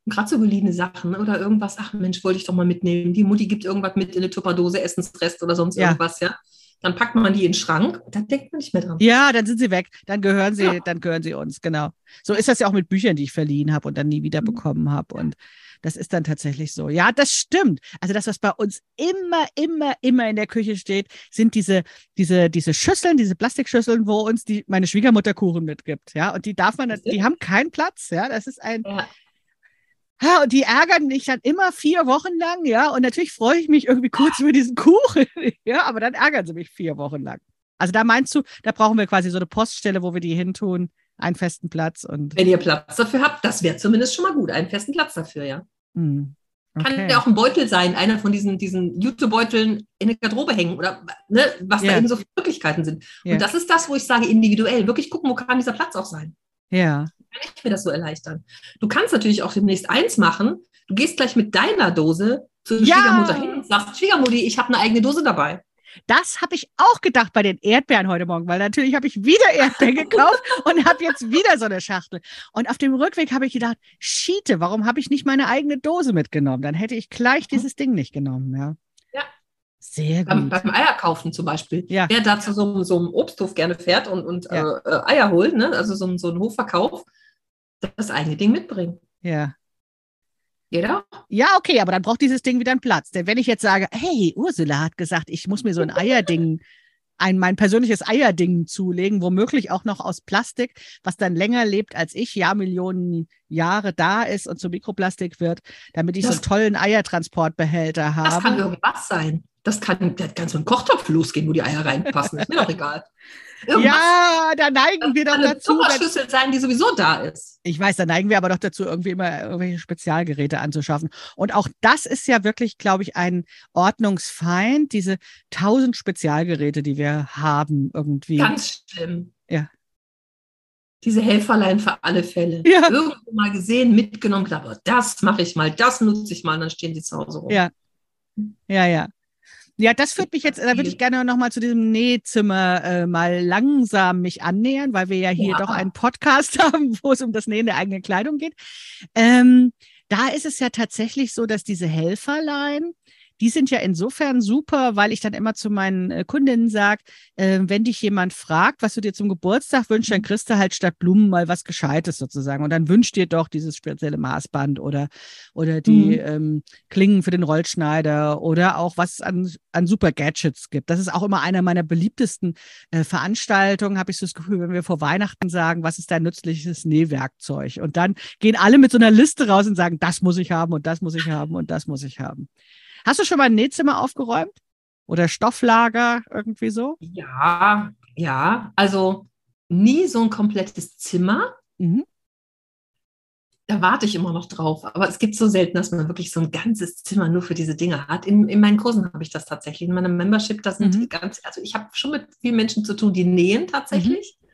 Gerade so geliehene Sachen oder irgendwas, ach Mensch, wollte ich doch mal mitnehmen. Die Mutti gibt irgendwas mit in eine Tupperdose, Essensrest oder sonst ja. irgendwas, ja dann packt man die in den Schrank, dann denkt man nicht mehr dran. Ja, dann sind sie weg. Dann gehören sie, ja. dann gehören sie uns, genau. So ist das ja auch mit Büchern, die ich verliehen habe und dann nie wieder mhm. bekommen habe. Und das ist dann tatsächlich so. Ja, das stimmt. Also das, was bei uns immer, immer, immer in der Küche steht, sind diese, diese, diese Schüsseln, diese Plastikschüsseln, wo uns die, meine Schwiegermutter Kuchen mitgibt. Ja, und die darf man, die haben keinen Platz. Ja, das ist ein, ja. Ja, und die ärgern mich dann immer vier Wochen lang, ja. Und natürlich freue ich mich irgendwie kurz über diesen Kuchen, ja, aber dann ärgern sie mich vier Wochen lang. Also da meinst du, da brauchen wir quasi so eine Poststelle, wo wir die hintun, einen festen Platz und. Wenn ihr Platz dafür habt, das wäre zumindest schon mal gut, einen festen Platz dafür, ja. Hm. Okay. Kann ja auch ein Beutel sein, einer von diesen, diesen Jutebeuteln in der Garderobe hängen oder ne, was yeah. da eben so Möglichkeiten sind. Yeah. Und das ist das, wo ich sage, individuell, wirklich gucken, wo kann dieser Platz auch sein. Ja kann ich mir das so erleichtern? Du kannst natürlich auch demnächst eins machen. Du gehst gleich mit deiner Dose zur ja. Schwiegermutter hin und sagst, Schwiegermutti, ich habe eine eigene Dose dabei. Das habe ich auch gedacht bei den Erdbeeren heute Morgen, weil natürlich habe ich wieder Erdbeeren gekauft und habe jetzt wieder so eine Schachtel. Und auf dem Rückweg habe ich gedacht, Schiete, warum habe ich nicht meine eigene Dose mitgenommen? Dann hätte ich gleich mhm. dieses Ding nicht genommen, ja. Ja. Sehr gut. Beim, beim Eierkaufen zum Beispiel. Ja. Wer da zu so, so einem Obsthof gerne fährt und, und ja. äh, Eier holt, ne? also so, so ein Hofverkauf, das eigene Ding mitbringen. Ja. Jeder? Ja, okay, aber dann braucht dieses Ding wieder einen Platz. Denn wenn ich jetzt sage, hey, Ursula hat gesagt, ich muss mir so ein Eierding, ein mein persönliches Eierding zulegen, womöglich auch noch aus Plastik, was dann länger lebt als ich, ja, Millionen Jahre da ist und zu Mikroplastik wird, damit ich das, so einen tollen Eiertransportbehälter habe. Das kann irgendwas sein. Das kann, das kann so ein Kochtopf losgehen, wo die Eier reinpassen. Ist mir doch egal. Irgendwas, ja, da neigen wir doch eine dazu. Eine Schüssel sein, die sowieso da ist. Ich weiß, da neigen wir aber doch dazu, irgendwie immer irgendwelche Spezialgeräte anzuschaffen. Und auch das ist ja wirklich, glaube ich, ein Ordnungsfeind, diese tausend Spezialgeräte, die wir haben irgendwie. Ganz schlimm. Ja. Diese Helferlein für alle Fälle. Ja. Irgendwo mal gesehen, mitgenommen, aber das mache ich mal, das nutze ich mal, und dann stehen die zu Hause rum. Ja. Ja, ja. Ja, das führt mich jetzt, da würde ich gerne nochmal zu diesem Nähzimmer äh, mal langsam mich annähern, weil wir ja hier ja. doch einen Podcast haben, wo es um das Nähen der eigenen Kleidung geht. Ähm, da ist es ja tatsächlich so, dass diese Helferlein, die sind ja insofern super, weil ich dann immer zu meinen äh, Kundinnen sage, äh, wenn dich jemand fragt, was du dir zum Geburtstag wünschst, dann kriegst du halt statt Blumen mal was Gescheites sozusagen. Und dann wünscht dir doch dieses spezielle Maßband oder, oder die mhm. ähm, Klingen für den Rollschneider oder auch was es an, an super Gadgets gibt. Das ist auch immer einer meiner beliebtesten äh, Veranstaltungen, habe ich so das Gefühl, wenn wir vor Weihnachten sagen, was ist dein nützliches Nähwerkzeug? Und dann gehen alle mit so einer Liste raus und sagen, das muss ich haben und das muss ich haben und das muss ich haben. Hast du schon mal ein Nähzimmer aufgeräumt? Oder Stofflager irgendwie so? Ja, ja. Also nie so ein komplettes Zimmer. Mhm. Da warte ich immer noch drauf. Aber es gibt so selten, dass man wirklich so ein ganzes Zimmer nur für diese Dinge hat. In, in meinen Kursen habe ich das tatsächlich. In meiner Membership, das sind mhm. ganz, also ich habe schon mit vielen Menschen zu tun, die nähen tatsächlich. Mhm.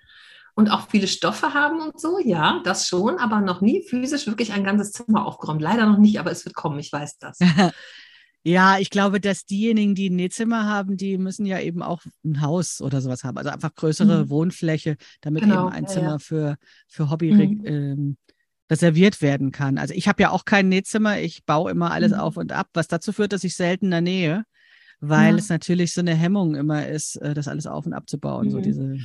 Und auch viele Stoffe haben und so, ja, das schon, aber noch nie physisch wirklich ein ganzes Zimmer aufgeräumt. Leider noch nicht, aber es wird kommen, ich weiß das. Ja, ich glaube, dass diejenigen, die ein Nähzimmer haben, die müssen ja eben auch ein Haus oder sowas haben. Also einfach größere mhm. Wohnfläche, damit genau, eben ein ja, Zimmer ja. für, für Hobby mhm. ähm, reserviert werden kann. Also ich habe ja auch kein Nähzimmer, ich baue immer alles mhm. auf und ab, was dazu führt, dass ich seltener nähe, weil ja. es natürlich so eine Hemmung immer ist, äh, das alles auf und abzubauen. So mhm. diese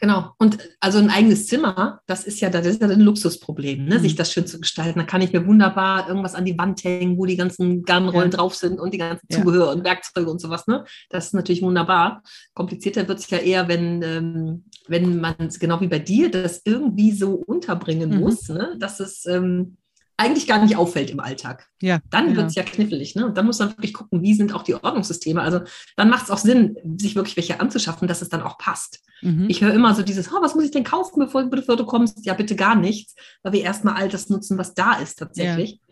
Genau. Und also ein eigenes Zimmer, das ist ja, das ist ja ein Luxusproblem, ne? Mhm. sich das schön zu gestalten. Da kann ich mir wunderbar irgendwas an die Wand hängen, wo die ganzen Garnrollen ja. drauf sind und die ganzen ja. Zubehör und Werkzeuge und sowas. Ne? Das ist natürlich wunderbar. Komplizierter wird es ja eher, wenn, ähm, wenn man es genau wie bei dir das irgendwie so unterbringen mhm. muss, ne? dass es ähm, eigentlich gar nicht auffällt im Alltag. Ja, dann genau. wird es ja knifflig. Ne? Und dann muss man wirklich gucken, wie sind auch die Ordnungssysteme. Also dann macht es auch Sinn, sich wirklich welche anzuschaffen, dass es dann auch passt. Mhm. Ich höre immer so dieses, oh, was muss ich denn kaufen, bevor, bevor, du kommst? Ja, bitte gar nichts, weil wir erstmal all das nutzen, was da ist tatsächlich. Ja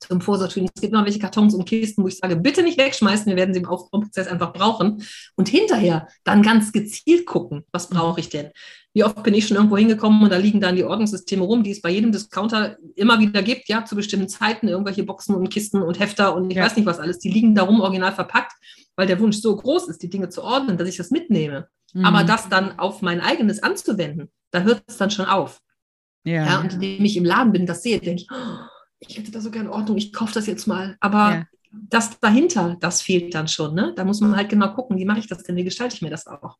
zum Vorsortieren. Es gibt noch welche Kartons und Kisten, wo ich sage, bitte nicht wegschmeißen, wir werden sie im Aufbauprozess einfach brauchen. Und hinterher dann ganz gezielt gucken, was mhm. brauche ich denn? Wie oft bin ich schon irgendwo hingekommen und da liegen dann die Ordnungssysteme rum, die es bei jedem Discounter immer wieder gibt, ja, zu bestimmten Zeiten, irgendwelche Boxen und Kisten und Hefter und ich ja. weiß nicht was alles, die liegen da rum original verpackt, weil der Wunsch so groß ist, die Dinge zu ordnen, dass ich das mitnehme. Mhm. Aber das dann auf mein eigenes anzuwenden, da hört es dann schon auf. Ja. ja und indem ich im Laden bin, das sehe, denke ich, oh, ich hätte da so gerne Ordnung, ich kaufe das jetzt mal. Aber ja. das dahinter, das fehlt dann schon. Ne? Da muss man halt genau gucken, wie mache ich das denn, wie gestalte ich mir das auch.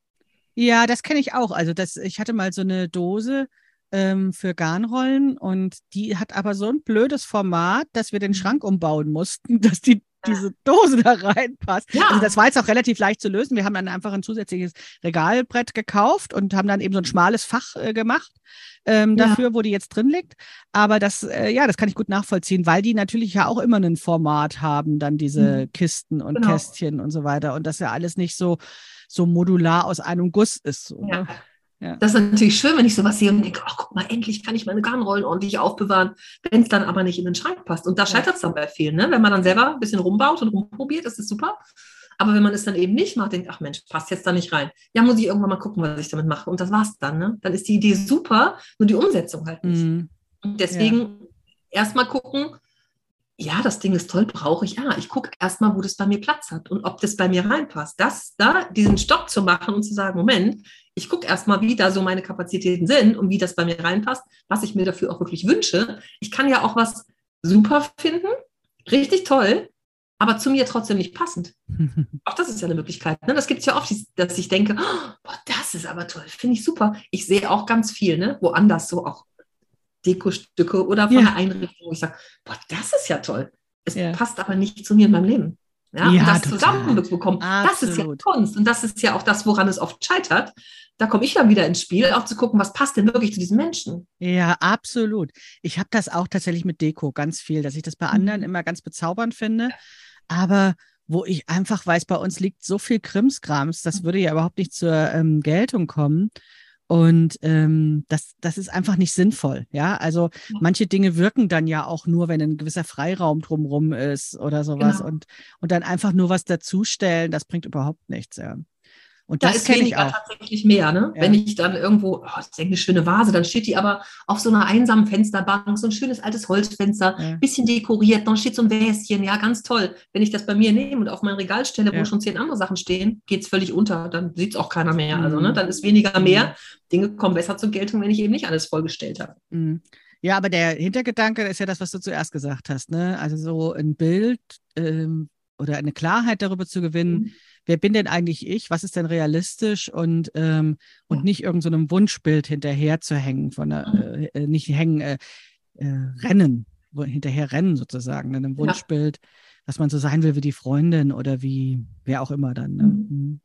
Ja, das kenne ich auch. Also das, ich hatte mal so eine Dose ähm, für Garnrollen und die hat aber so ein blödes Format, dass wir den mhm. Schrank umbauen mussten, dass die diese Dose da reinpasst. Ja. Also das war jetzt auch relativ leicht zu lösen. Wir haben dann einfach ein zusätzliches Regalbrett gekauft und haben dann eben so ein schmales Fach äh, gemacht ähm, ja. dafür, wo die jetzt drin liegt. Aber das, äh, ja, das kann ich gut nachvollziehen, weil die natürlich ja auch immer ein Format haben, dann diese mhm. Kisten und genau. Kästchen und so weiter. Und das ja alles nicht so, so modular aus einem Guss ist. So, ja. Ne? Ja. Das ist natürlich schön, wenn ich sowas sehe und denke, ach guck mal, endlich kann ich meine Garnrollen ordentlich aufbewahren, wenn es dann aber nicht in den Schrank passt. Und da scheitert es dann bei vielen. Ne? Wenn man dann selber ein bisschen rumbaut und rumprobiert, ist das super. Aber wenn man es dann eben nicht macht, denkt, ach Mensch, passt jetzt da nicht rein. Ja, muss ich irgendwann mal gucken, was ich damit mache. Und das war's dann. Ne? Dann ist die Idee super, nur die Umsetzung halt nicht. Mhm. Und deswegen ja. erstmal gucken, ja, das Ding ist toll, brauche ich. Ja, ich gucke erstmal, wo das bei mir Platz hat und ob das bei mir reinpasst. Das, da diesen Stopp zu machen und zu sagen, Moment, ich gucke erstmal, wie da so meine Kapazitäten sind und wie das bei mir reinpasst, was ich mir dafür auch wirklich wünsche. Ich kann ja auch was super finden, richtig toll, aber zu mir trotzdem nicht passend. auch das ist ja eine Möglichkeit. Ne? Das gibt es ja oft, dass ich denke, oh, boah, das ist aber toll, finde ich super. Ich sehe auch ganz viel, ne? woanders so auch Dekostücke oder von ja. der Einrichtung, wo ich sage, boah, das ist ja toll. Es ja. passt aber nicht zu mir in meinem Leben. Ja, ja und das zusammenbekommen, das ist ja Kunst. Und das ist ja auch das, woran es oft scheitert. Da komme ich dann wieder ins Spiel, auch zu gucken, was passt denn wirklich zu diesen Menschen. Ja, absolut. Ich habe das auch tatsächlich mit Deko ganz viel, dass ich das bei anderen mhm. immer ganz bezaubernd finde. Aber wo ich einfach weiß, bei uns liegt so viel Krimskrams, das würde ja überhaupt nicht zur ähm, Geltung kommen. Und ähm, das, das ist einfach nicht sinnvoll. Ja, also manche Dinge wirken dann ja auch nur, wenn ein gewisser Freiraum drumherum ist oder sowas. Genau. Und, und dann einfach nur was dazustellen, das bringt überhaupt nichts. Ja. Und da das ist weniger ich auch. tatsächlich mehr. Ne? Ja. Wenn ich dann irgendwo, oh, das ist eine schöne Vase, dann steht die aber auf so einer einsamen Fensterbank, so ein schönes altes Holzfenster, ja. bisschen dekoriert, dann steht so ein Wäschen, ja, ganz toll. Wenn ich das bei mir nehme und auf mein Regal stelle, ja. wo schon zehn andere Sachen stehen, geht es völlig unter. Dann sieht es auch keiner mehr. Mhm. Also, ne, mhm. dann ist weniger mehr. Mhm. Dinge kommen besser zur Geltung, wenn ich eben nicht alles vollgestellt habe. Mhm. Ja, aber der Hintergedanke ist ja das, was du zuerst gesagt hast. Ne? Also so ein Bild, ähm, oder eine Klarheit darüber zu gewinnen, mhm. Wer bin denn eigentlich ich, was ist denn realistisch und, ähm, und nicht irgendeinem so Wunschbild hinterher zu hängen, von einer, mhm. äh, äh, nicht hängen, äh, äh, rennen, hinterher rennen sozusagen, ne, einem Wunschbild, ja. dass man so sein will wie die Freundin oder wie wer auch immer dann. Ne? Mhm. mhm.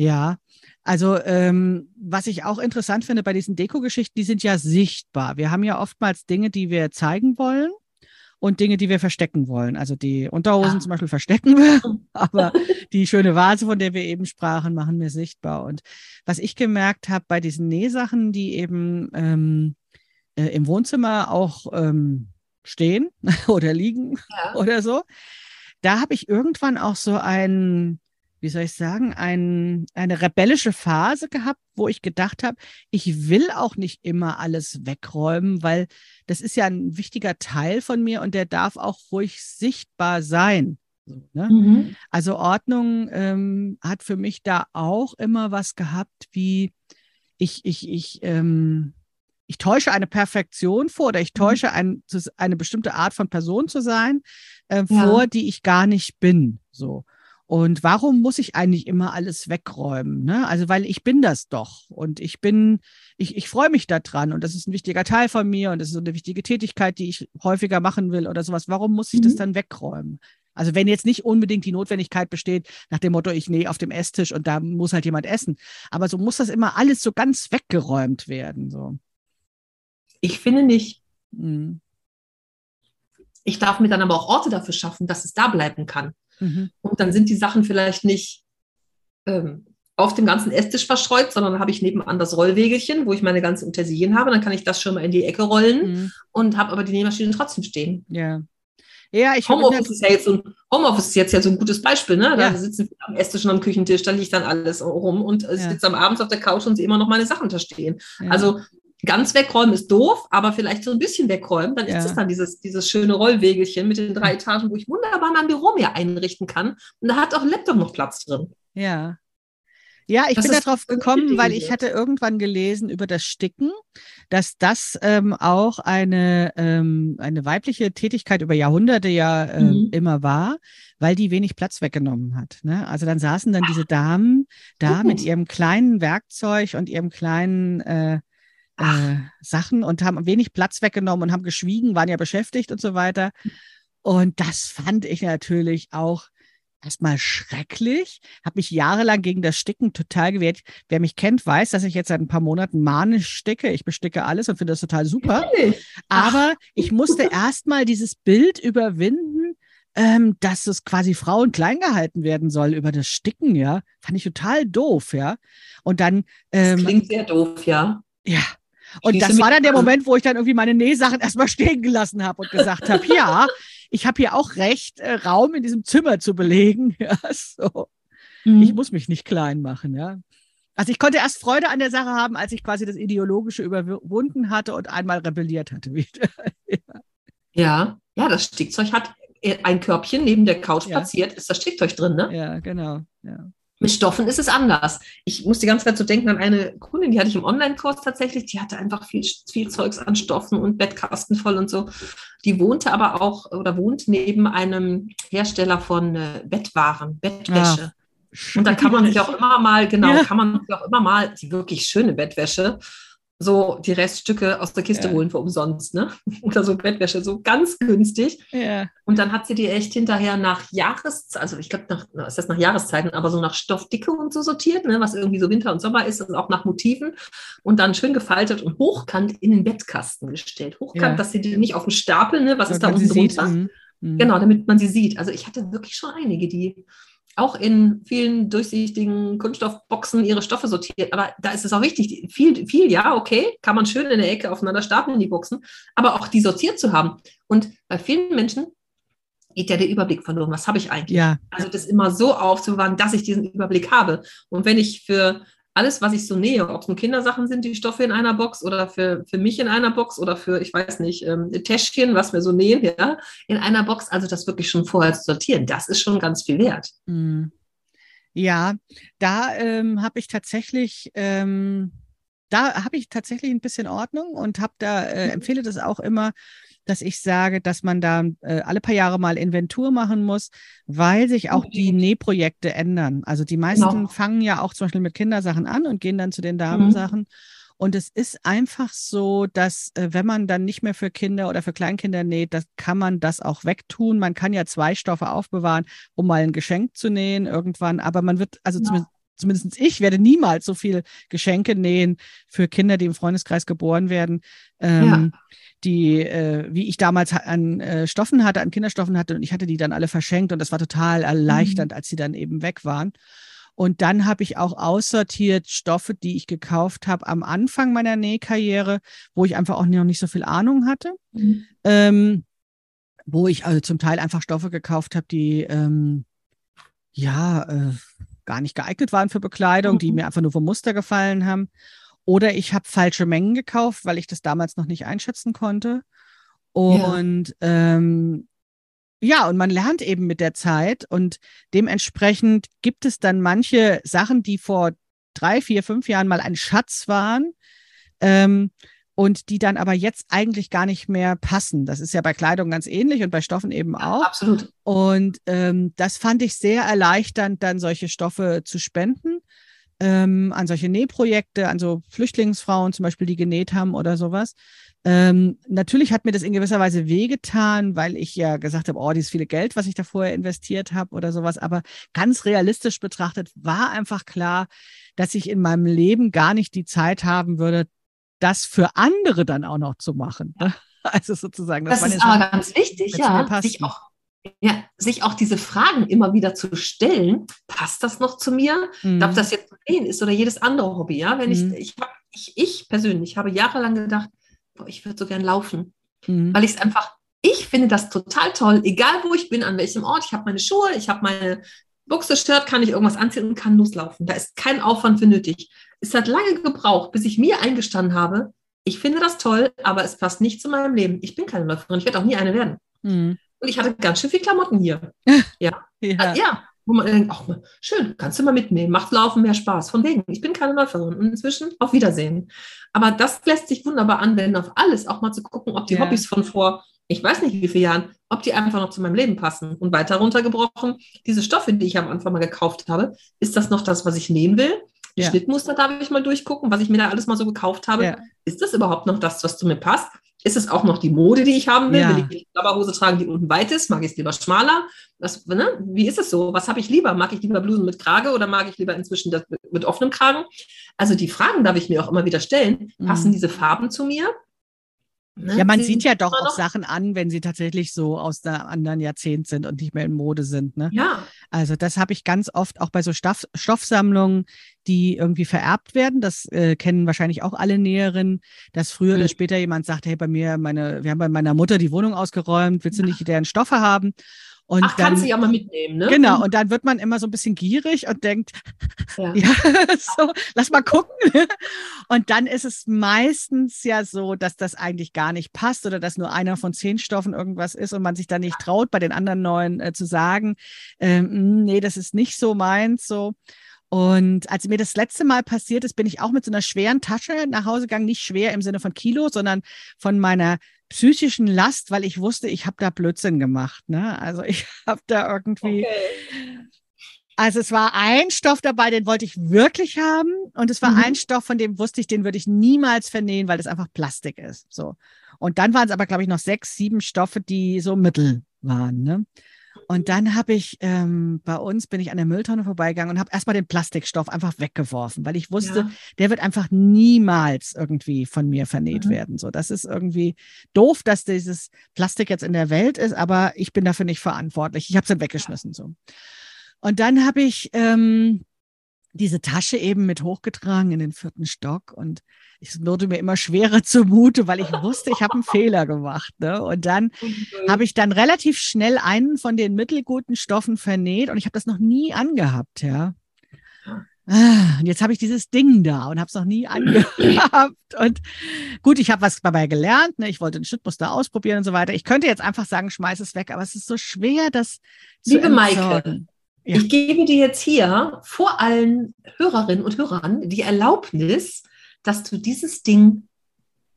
Ja, also ähm, was ich auch interessant finde bei diesen Deko-Geschichten, die sind ja sichtbar. Wir haben ja oftmals Dinge, die wir zeigen wollen und Dinge, die wir verstecken wollen. Also die Unterhosen ja. zum Beispiel verstecken wir, aber die schöne Vase, von der wir eben sprachen, machen wir sichtbar. Und was ich gemerkt habe bei diesen Nähsachen, die eben ähm, äh, im Wohnzimmer auch ähm, stehen oder liegen ja. oder so, da habe ich irgendwann auch so ein wie soll ich sagen, ein, eine rebellische Phase gehabt, wo ich gedacht habe, ich will auch nicht immer alles wegräumen, weil das ist ja ein wichtiger Teil von mir und der darf auch ruhig sichtbar sein. So, ne? mhm. Also Ordnung ähm, hat für mich da auch immer was gehabt, wie ich, ich, ich, ähm, ich täusche eine Perfektion vor oder ich mhm. täusche ein, eine bestimmte Art von Person zu sein äh, ja. vor, die ich gar nicht bin. So. Und warum muss ich eigentlich immer alles wegräumen? Ne? Also, weil ich bin das doch. Und ich bin, ich, ich freue mich daran. Und das ist ein wichtiger Teil von mir. Und das ist so eine wichtige Tätigkeit, die ich häufiger machen will oder sowas. Warum muss ich mhm. das dann wegräumen? Also, wenn jetzt nicht unbedingt die Notwendigkeit besteht, nach dem Motto, ich nähe auf dem Esstisch und da muss halt jemand essen. Aber so muss das immer alles so ganz weggeräumt werden. So. Ich finde nicht. Mhm. Ich darf mir dann aber auch Orte dafür schaffen, dass es da bleiben kann. Mhm. Und dann sind die Sachen vielleicht nicht ähm, auf dem ganzen Esstisch verstreut, sondern habe ich nebenan das Rollwegelchen, wo ich meine ganzen Utensilien habe. Dann kann ich das schon mal in die Ecke rollen mhm. und habe aber die Nähmaschine trotzdem stehen. Ja. Ja, ich Homeoffice ist ja jetzt so ein, Homeoffice ist jetzt ja so ein gutes Beispiel, ne? Da ja. sitzen wir am Esstisch und am Küchentisch, da liegt dann alles rum und äh, ja. sitze am Abend auf der Couch und sehe immer noch meine Sachen da stehen. Ja. Also ganz wegräumen ist doof, aber vielleicht so ein bisschen wegräumen, dann ja. ist es dann dieses, dieses schöne Rollwegelchen mit den drei Etagen, wo ich wunderbar mein Büro mir einrichten kann. Und da hat auch ein Laptop noch Platz drin. Ja. Ja, ich das bin darauf gekommen, weil ich hatte irgendwann gelesen über das Sticken, dass das ähm, auch eine, ähm, eine weibliche Tätigkeit über Jahrhunderte ja äh, mhm. immer war, weil die wenig Platz weggenommen hat. Ne? Also dann saßen dann diese Damen da mhm. mit ihrem kleinen Werkzeug und ihrem kleinen äh, äh, Sachen und haben wenig Platz weggenommen und haben geschwiegen, waren ja beschäftigt und so weiter. Und das fand ich natürlich auch erstmal schrecklich, habe mich jahrelang gegen das Sticken total gewehrt. Wer mich kennt, weiß, dass ich jetzt seit ein paar Monaten manisch sticke. Ich besticke alles und finde das total super. Aber ich musste erstmal dieses Bild überwinden, ähm, dass es quasi Frauen klein gehalten werden soll über das Sticken, ja. Fand ich total doof, ja. Und dann. Ähm, das klingt sehr doof, ja. Ja, und das war dann der Moment, wo ich dann irgendwie meine Nähsachen erstmal stehen gelassen habe und gesagt habe, ja, ich habe hier auch recht, äh, Raum in diesem Zimmer zu belegen. Ja, so. Mhm. Ich muss mich nicht klein machen, ja. Also ich konnte erst Freude an der Sache haben, als ich quasi das Ideologische überwunden hatte und einmal rebelliert hatte wieder. ja. ja, ja, das Stickzeug hat ein Körbchen neben der Couch ja. platziert, ist das Stickzeug drin, ne? Ja, genau. Ja. Mit Stoffen ist es anders. Ich muss die ganze Zeit so denken an eine Kundin, die hatte ich im Online-Kurs tatsächlich, die hatte einfach viel, viel Zeugs an Stoffen und Bettkasten voll und so. Die wohnte aber auch oder wohnt neben einem Hersteller von äh, Bettwaren, Bettwäsche. Ja. Und da kann man sich auch immer mal, genau, ja. kann man sich auch immer mal die wirklich schöne Bettwäsche so die Reststücke aus der Kiste ja. holen für umsonst, ne? Oder so Bettwäsche, so ganz günstig. Ja. Und dann hat sie die echt hinterher nach Jahreszeiten, also ich glaube, nach, ist das nach Jahreszeiten, aber so nach Stoffdicke und so sortiert, ne? was irgendwie so Winter und Sommer ist und auch nach Motiven und dann schön gefaltet und hochkant in den Bettkasten gestellt. Hochkant, ja. dass sie die nicht auf dem Stapel, ne? was ist da unten drunter? Mhm. mhm. Genau, damit man sie sieht. Also ich hatte wirklich schon einige, die auch in vielen durchsichtigen Kunststoffboxen ihre Stoffe sortiert. Aber da ist es auch wichtig, viel, viel, ja, okay, kann man schön in der Ecke aufeinander stapeln, die Boxen, aber auch die sortiert zu haben. Und bei vielen Menschen geht ja der Überblick verloren. Was habe ich eigentlich? Ja. Also das immer so aufzubewahren, dass ich diesen Überblick habe. Und wenn ich für alles, was ich so nähe, ob es nur Kindersachen sind, die Stoffe in einer Box oder für, für mich in einer Box oder für, ich weiß nicht, ähm, Täschchen, was wir so nähen, ja, in einer Box, also das wirklich schon vorher zu sortieren, das ist schon ganz viel wert. Mhm. Ja, da ähm, habe ich tatsächlich ähm, da habe ich tatsächlich ein bisschen Ordnung und habe da, äh, Mhm. empfehle das auch immer, dass ich sage, dass man da äh, alle paar Jahre mal Inventur machen muss, weil sich auch die. Nähprojekte ändern. Also die meisten Genau. fangen ja auch zum Beispiel mit Kindersachen an und gehen dann zu den Mhm. Damensachen. Und es ist einfach so, dass äh, wenn man dann nicht mehr für Kinder oder für Kleinkinder näht, das kann man das auch wegtun. Man kann ja zwei Stoffe aufbewahren, um mal ein Geschenk zu nähen irgendwann. Aber man wird, also Ja. zumindest, zumindest ich werde niemals so viel Geschenke nähen für Kinder, die im Freundeskreis geboren werden. Ähm, die, äh, wie ich damals an äh, Stoffen hatte, an Kinderstoffen hatte und ich hatte die dann alle verschenkt und das war total erleichternd, als sie dann eben weg waren. Und dann habe ich auch aussortiert Stoffe, die ich gekauft habe am Anfang meiner Nähkarriere, wo ich einfach auch noch nicht so viel Ahnung hatte. Mhm. Ähm, wo ich also zum Teil einfach Stoffe gekauft habe, die ähm, ja äh, gar nicht geeignet waren für Bekleidung, die Mhm. mir einfach nur vom Muster gefallen haben. Oder ich habe falsche Mengen gekauft, weil ich das damals noch nicht einschätzen konnte. Und ähm, ja, und man lernt eben mit der Zeit und dementsprechend gibt es dann manche Sachen, die vor drei, vier, fünf Jahren mal ein Schatz waren ähm, und die dann aber jetzt eigentlich gar nicht mehr passen. Das ist ja bei Kleidung ganz ähnlich und bei Stoffen eben auch. Absolut. Und ähm, das fand ich sehr erleichternd, dann solche Stoffe zu spenden. Ähm, an solche Nähprojekte, an so Flüchtlingsfrauen zum Beispiel, die genäht haben oder sowas. Ähm, natürlich hat mir das in gewisser Weise wehgetan, weil ich ja gesagt habe, oh, dieses viele Geld, was ich da vorher investiert habe oder sowas. Aber ganz realistisch betrachtet war einfach klar, dass ich in meinem Leben gar nicht die Zeit haben würde, das für andere dann auch noch zu machen. Ne? Also sozusagen, Das waren ist aber Sachen, ganz wichtig, ja, sich auch, ja, sich auch diese Fragen immer wieder zu stellen. Passt das noch zu mir? Mhm. Ob das jetzt Nähen ist oder jedes andere Hobby, ja. Wenn Mhm. ich, ich, ich, ich persönlich habe jahrelang gedacht, boah, ich würde so gern laufen, Mhm. weil ich es einfach, ich finde das total toll, egal wo ich bin, an welchem Ort. Ich habe meine Schuhe, ich habe meine Buchse, Shirt, kann ich irgendwas anziehen und kann loslaufen. Da ist kein Aufwand für nötig. Es hat lange gebraucht, bis ich mir eingestanden habe, ich finde das toll, aber es passt nicht zu meinem Leben. Ich bin keine Läuferin, ich werde auch nie eine werden. Mhm. Und ich hatte ganz schön viel Klamotten hier. Ja. Ja. ja, wo man denkt, ach, schön, kannst du mal mitnehmen, macht Laufen mehr Spaß. Von wegen, ich bin keine Läuferin. Und inzwischen auf Wiedersehen. Aber das lässt sich wunderbar anwenden auf alles, auch mal zu gucken, ob die Ja. Hobbys von vor, ich weiß nicht wie vielen Jahren, ob die einfach noch zu meinem Leben passen. Und weiter runtergebrochen, diese Stoffe, die ich am Anfang mal gekauft habe, ist das noch das, was ich nehmen will? Die Ja. Schnittmuster darf ich mal durchgucken, was ich mir da alles mal so gekauft habe. Ja. Ist das überhaupt noch das, was zu mir passt? Ist es auch noch die Mode, die ich haben will? Ja. Will ich eine Hose tragen, die unten weit ist? Mag ich es lieber schmaler? Was, ne? Wie ist es so? Was habe ich lieber? Mag ich lieber Blusen mit Krage oder mag ich lieber inzwischen das mit, mit offenem Kragen? Also die Fragen darf ich mir auch immer wieder stellen. Passen Mhm. diese Farben zu mir? Ne? Ja, man Sind sieht ja doch auch Sachen an, wenn sie tatsächlich so aus einem anderen Jahrzehnt sind und nicht mehr in Mode sind. Ne? Ja, Also das habe ich ganz oft auch bei so Stoff, Stoffsammlungen, die irgendwie vererbt werden. Das äh, kennen wahrscheinlich auch alle Näherinnen, dass früher oder Mhm. später jemand sagt, hey, bei mir, meine, wir haben bei meiner Mutter die Wohnung ausgeräumt, willst du nicht deren Stoffe haben? Und ach, dann, kannst du ja mal mitnehmen, ne? Genau, und dann wird man immer so ein bisschen gierig und denkt, Ja. ja, so, lass mal gucken. Und dann ist es meistens ja so, dass das eigentlich gar nicht passt oder dass nur einer von zehn Stoffen irgendwas ist und man sich dann nicht traut, bei den anderen neun äh, zu sagen, ähm, nee, das ist nicht so meins, so. Und als mir das letzte Mal passiert ist, bin ich auch mit so einer schweren Tasche nach Hause gegangen. Nicht schwer im Sinne von Kilo, sondern von meiner psychischen Last, weil ich wusste, ich habe da Blödsinn gemacht. Ne? Also ich habe da irgendwie, Okay. also es war ein Stoff dabei, den wollte ich wirklich haben. Und es war Mhm. ein Stoff, von dem wusste ich, den würde ich niemals vernähen, weil das einfach Plastik ist. So. Und dann waren es aber, glaube ich, noch sechs, sieben Stoffe, die so mittel waren. Ne? Und dann habe ich ähm, bei uns bin ich an der Mülltonne vorbeigegangen und habe erstmal den Plastikstoff einfach weggeworfen, weil ich wusste, Ja. der wird einfach niemals irgendwie von mir vernäht Mhm. werden. So, das ist irgendwie doof, dass dieses Plastik jetzt in der Welt ist, aber ich bin dafür nicht verantwortlich. Ich habe es dann weggeschmissen so. Und dann habe ich ähm, diese Tasche eben mit hochgetragen in den vierten Stock und es wurde mir immer schwerer zumute, weil ich wusste, ich habe einen Fehler gemacht. Ne? Und dann habe ich dann relativ schnell einen von den mittelguten Stoffen vernäht und ich habe das noch nie angehabt, ja. Ah, Und jetzt habe ich dieses Ding da und habe es noch nie angehabt. Und gut, ich habe was dabei gelernt. Ne? Ich wollte ein Schnittmuster ausprobieren und so weiter. Ich könnte jetzt einfach sagen, schmeiß es weg, aber es ist so schwer, das zu Liebe Maike, entsorgen. Ja. Ich gebe dir jetzt hier vor allen Hörerinnen und Hörern die Erlaubnis, dass du dieses Ding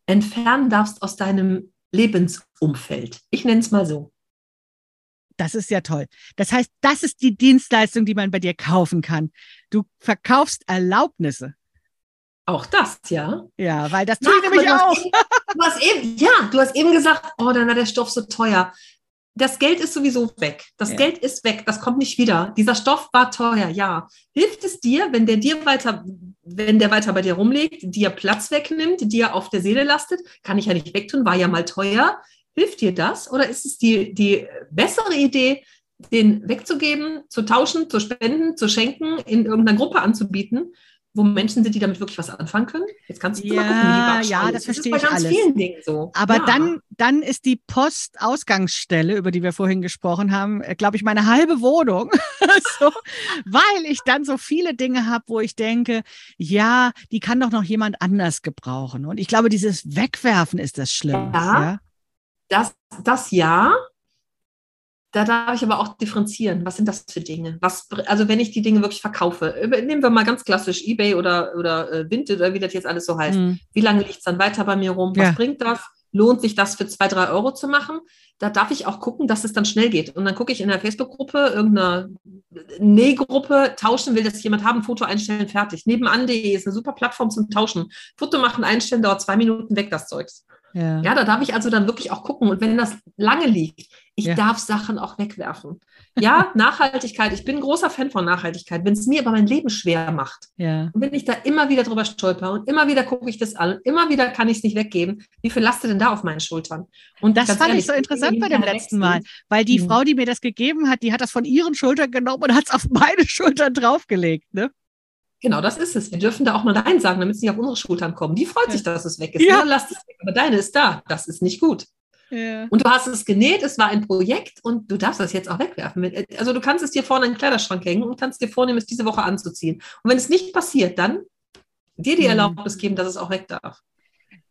entfernen darfst aus deinem Lebensumfeld. Ich nenne es mal so. Das ist ja toll. Das heißt, das ist die Dienstleistung, die man bei dir kaufen kann. Du verkaufst Erlaubnisse. Auch das, ja. Ja, weil das tue ich nämlich auch. Eben, du hast eben, ja, du hast eben gesagt, oh, dann war der Stoff so teuer. Das Geld ist sowieso weg. Das ja. Geld ist weg. Das kommt nicht wieder. Dieser Stoff war teuer, ja. Hilft es dir, wenn der dir weiter, wenn der weiter bei dir rumliegt, dir Platz wegnimmt, dir auf der Seele lastet? Kann ich ja nicht wegtun, war ja mal teuer. Hilft dir das? Oder ist es die, die bessere Idee, den wegzugeben, zu tauschen, zu spenden, zu schenken, in irgendeiner Gruppe anzubieten? Wo Menschen sind, die damit wirklich was anfangen können. Jetzt kannst du ja, mal gucken, wie die Ja, das, das verstehe ich alles. So. Aber ja. dann, dann ist die Postausgangsstelle, über die wir vorhin gesprochen haben, äh, glaube ich, meine halbe Wohnung. so, weil ich dann so viele Dinge habe, wo ich denke, ja, die kann doch noch jemand anders gebrauchen. Und ich glaube, dieses Wegwerfen ist das Schlimme. Ja, ja? Das, das ja. Da darf ich aber auch differenzieren. Was sind das für Dinge? Was, also wenn ich die Dinge wirklich verkaufe, nehmen wir mal ganz klassisch eBay oder, oder äh, Vinted oder wie das jetzt alles so heißt. Mhm. Wie lange liegt es dann weiter bei mir rum? Was ja. bringt das? Lohnt sich das für zwei, drei Euro zu machen? Da darf ich auch gucken, dass es dann schnell geht. Und dann gucke ich in der Facebook-Gruppe, irgendeiner Nähgruppe, tauschen will das jemand haben, Foto einstellen, fertig. Nebenan.de ist eine super Plattform zum Tauschen. Foto machen, einstellen, dauert zwei Minuten weg, das Zeugs. Ja. ja, da darf ich also dann wirklich auch gucken. Und wenn das lange liegt, ich ja. darf Sachen auch wegwerfen. Ja, Nachhaltigkeit, ich bin ein großer Fan von Nachhaltigkeit, wenn es mir aber mein Leben schwer macht. Ja. Und wenn ich da immer wieder drüber stolper und immer wieder gucke ich das an und immer wieder kann ich es nicht weggeben, wie viel lastet denn da auf meinen Schultern? Und das fand ehrlich, ich so interessant bei dem letzten Mal, weil die mhm. Frau, die mir das gegeben hat, die hat das von ihren Schultern genommen und hat es auf meine Schultern draufgelegt. Ne? Genau, das ist es. Wir dürfen da auch mal Nein sagen, damit es nicht auf unsere Schultern kommt. Die freut sich, dass es weg ist. Ja. ja lass es weg. Aber deine ist da. Das ist nicht gut. Ja. Und du hast es genäht, es war ein Projekt und du darfst das jetzt auch wegwerfen. Also du kannst es dir vorne in den Kleiderschrank hängen und kannst dir vornehmen, es diese Woche anzuziehen. Und wenn es nicht passiert, dann dir die mhm. Erlaubnis geben, dass es auch weg darf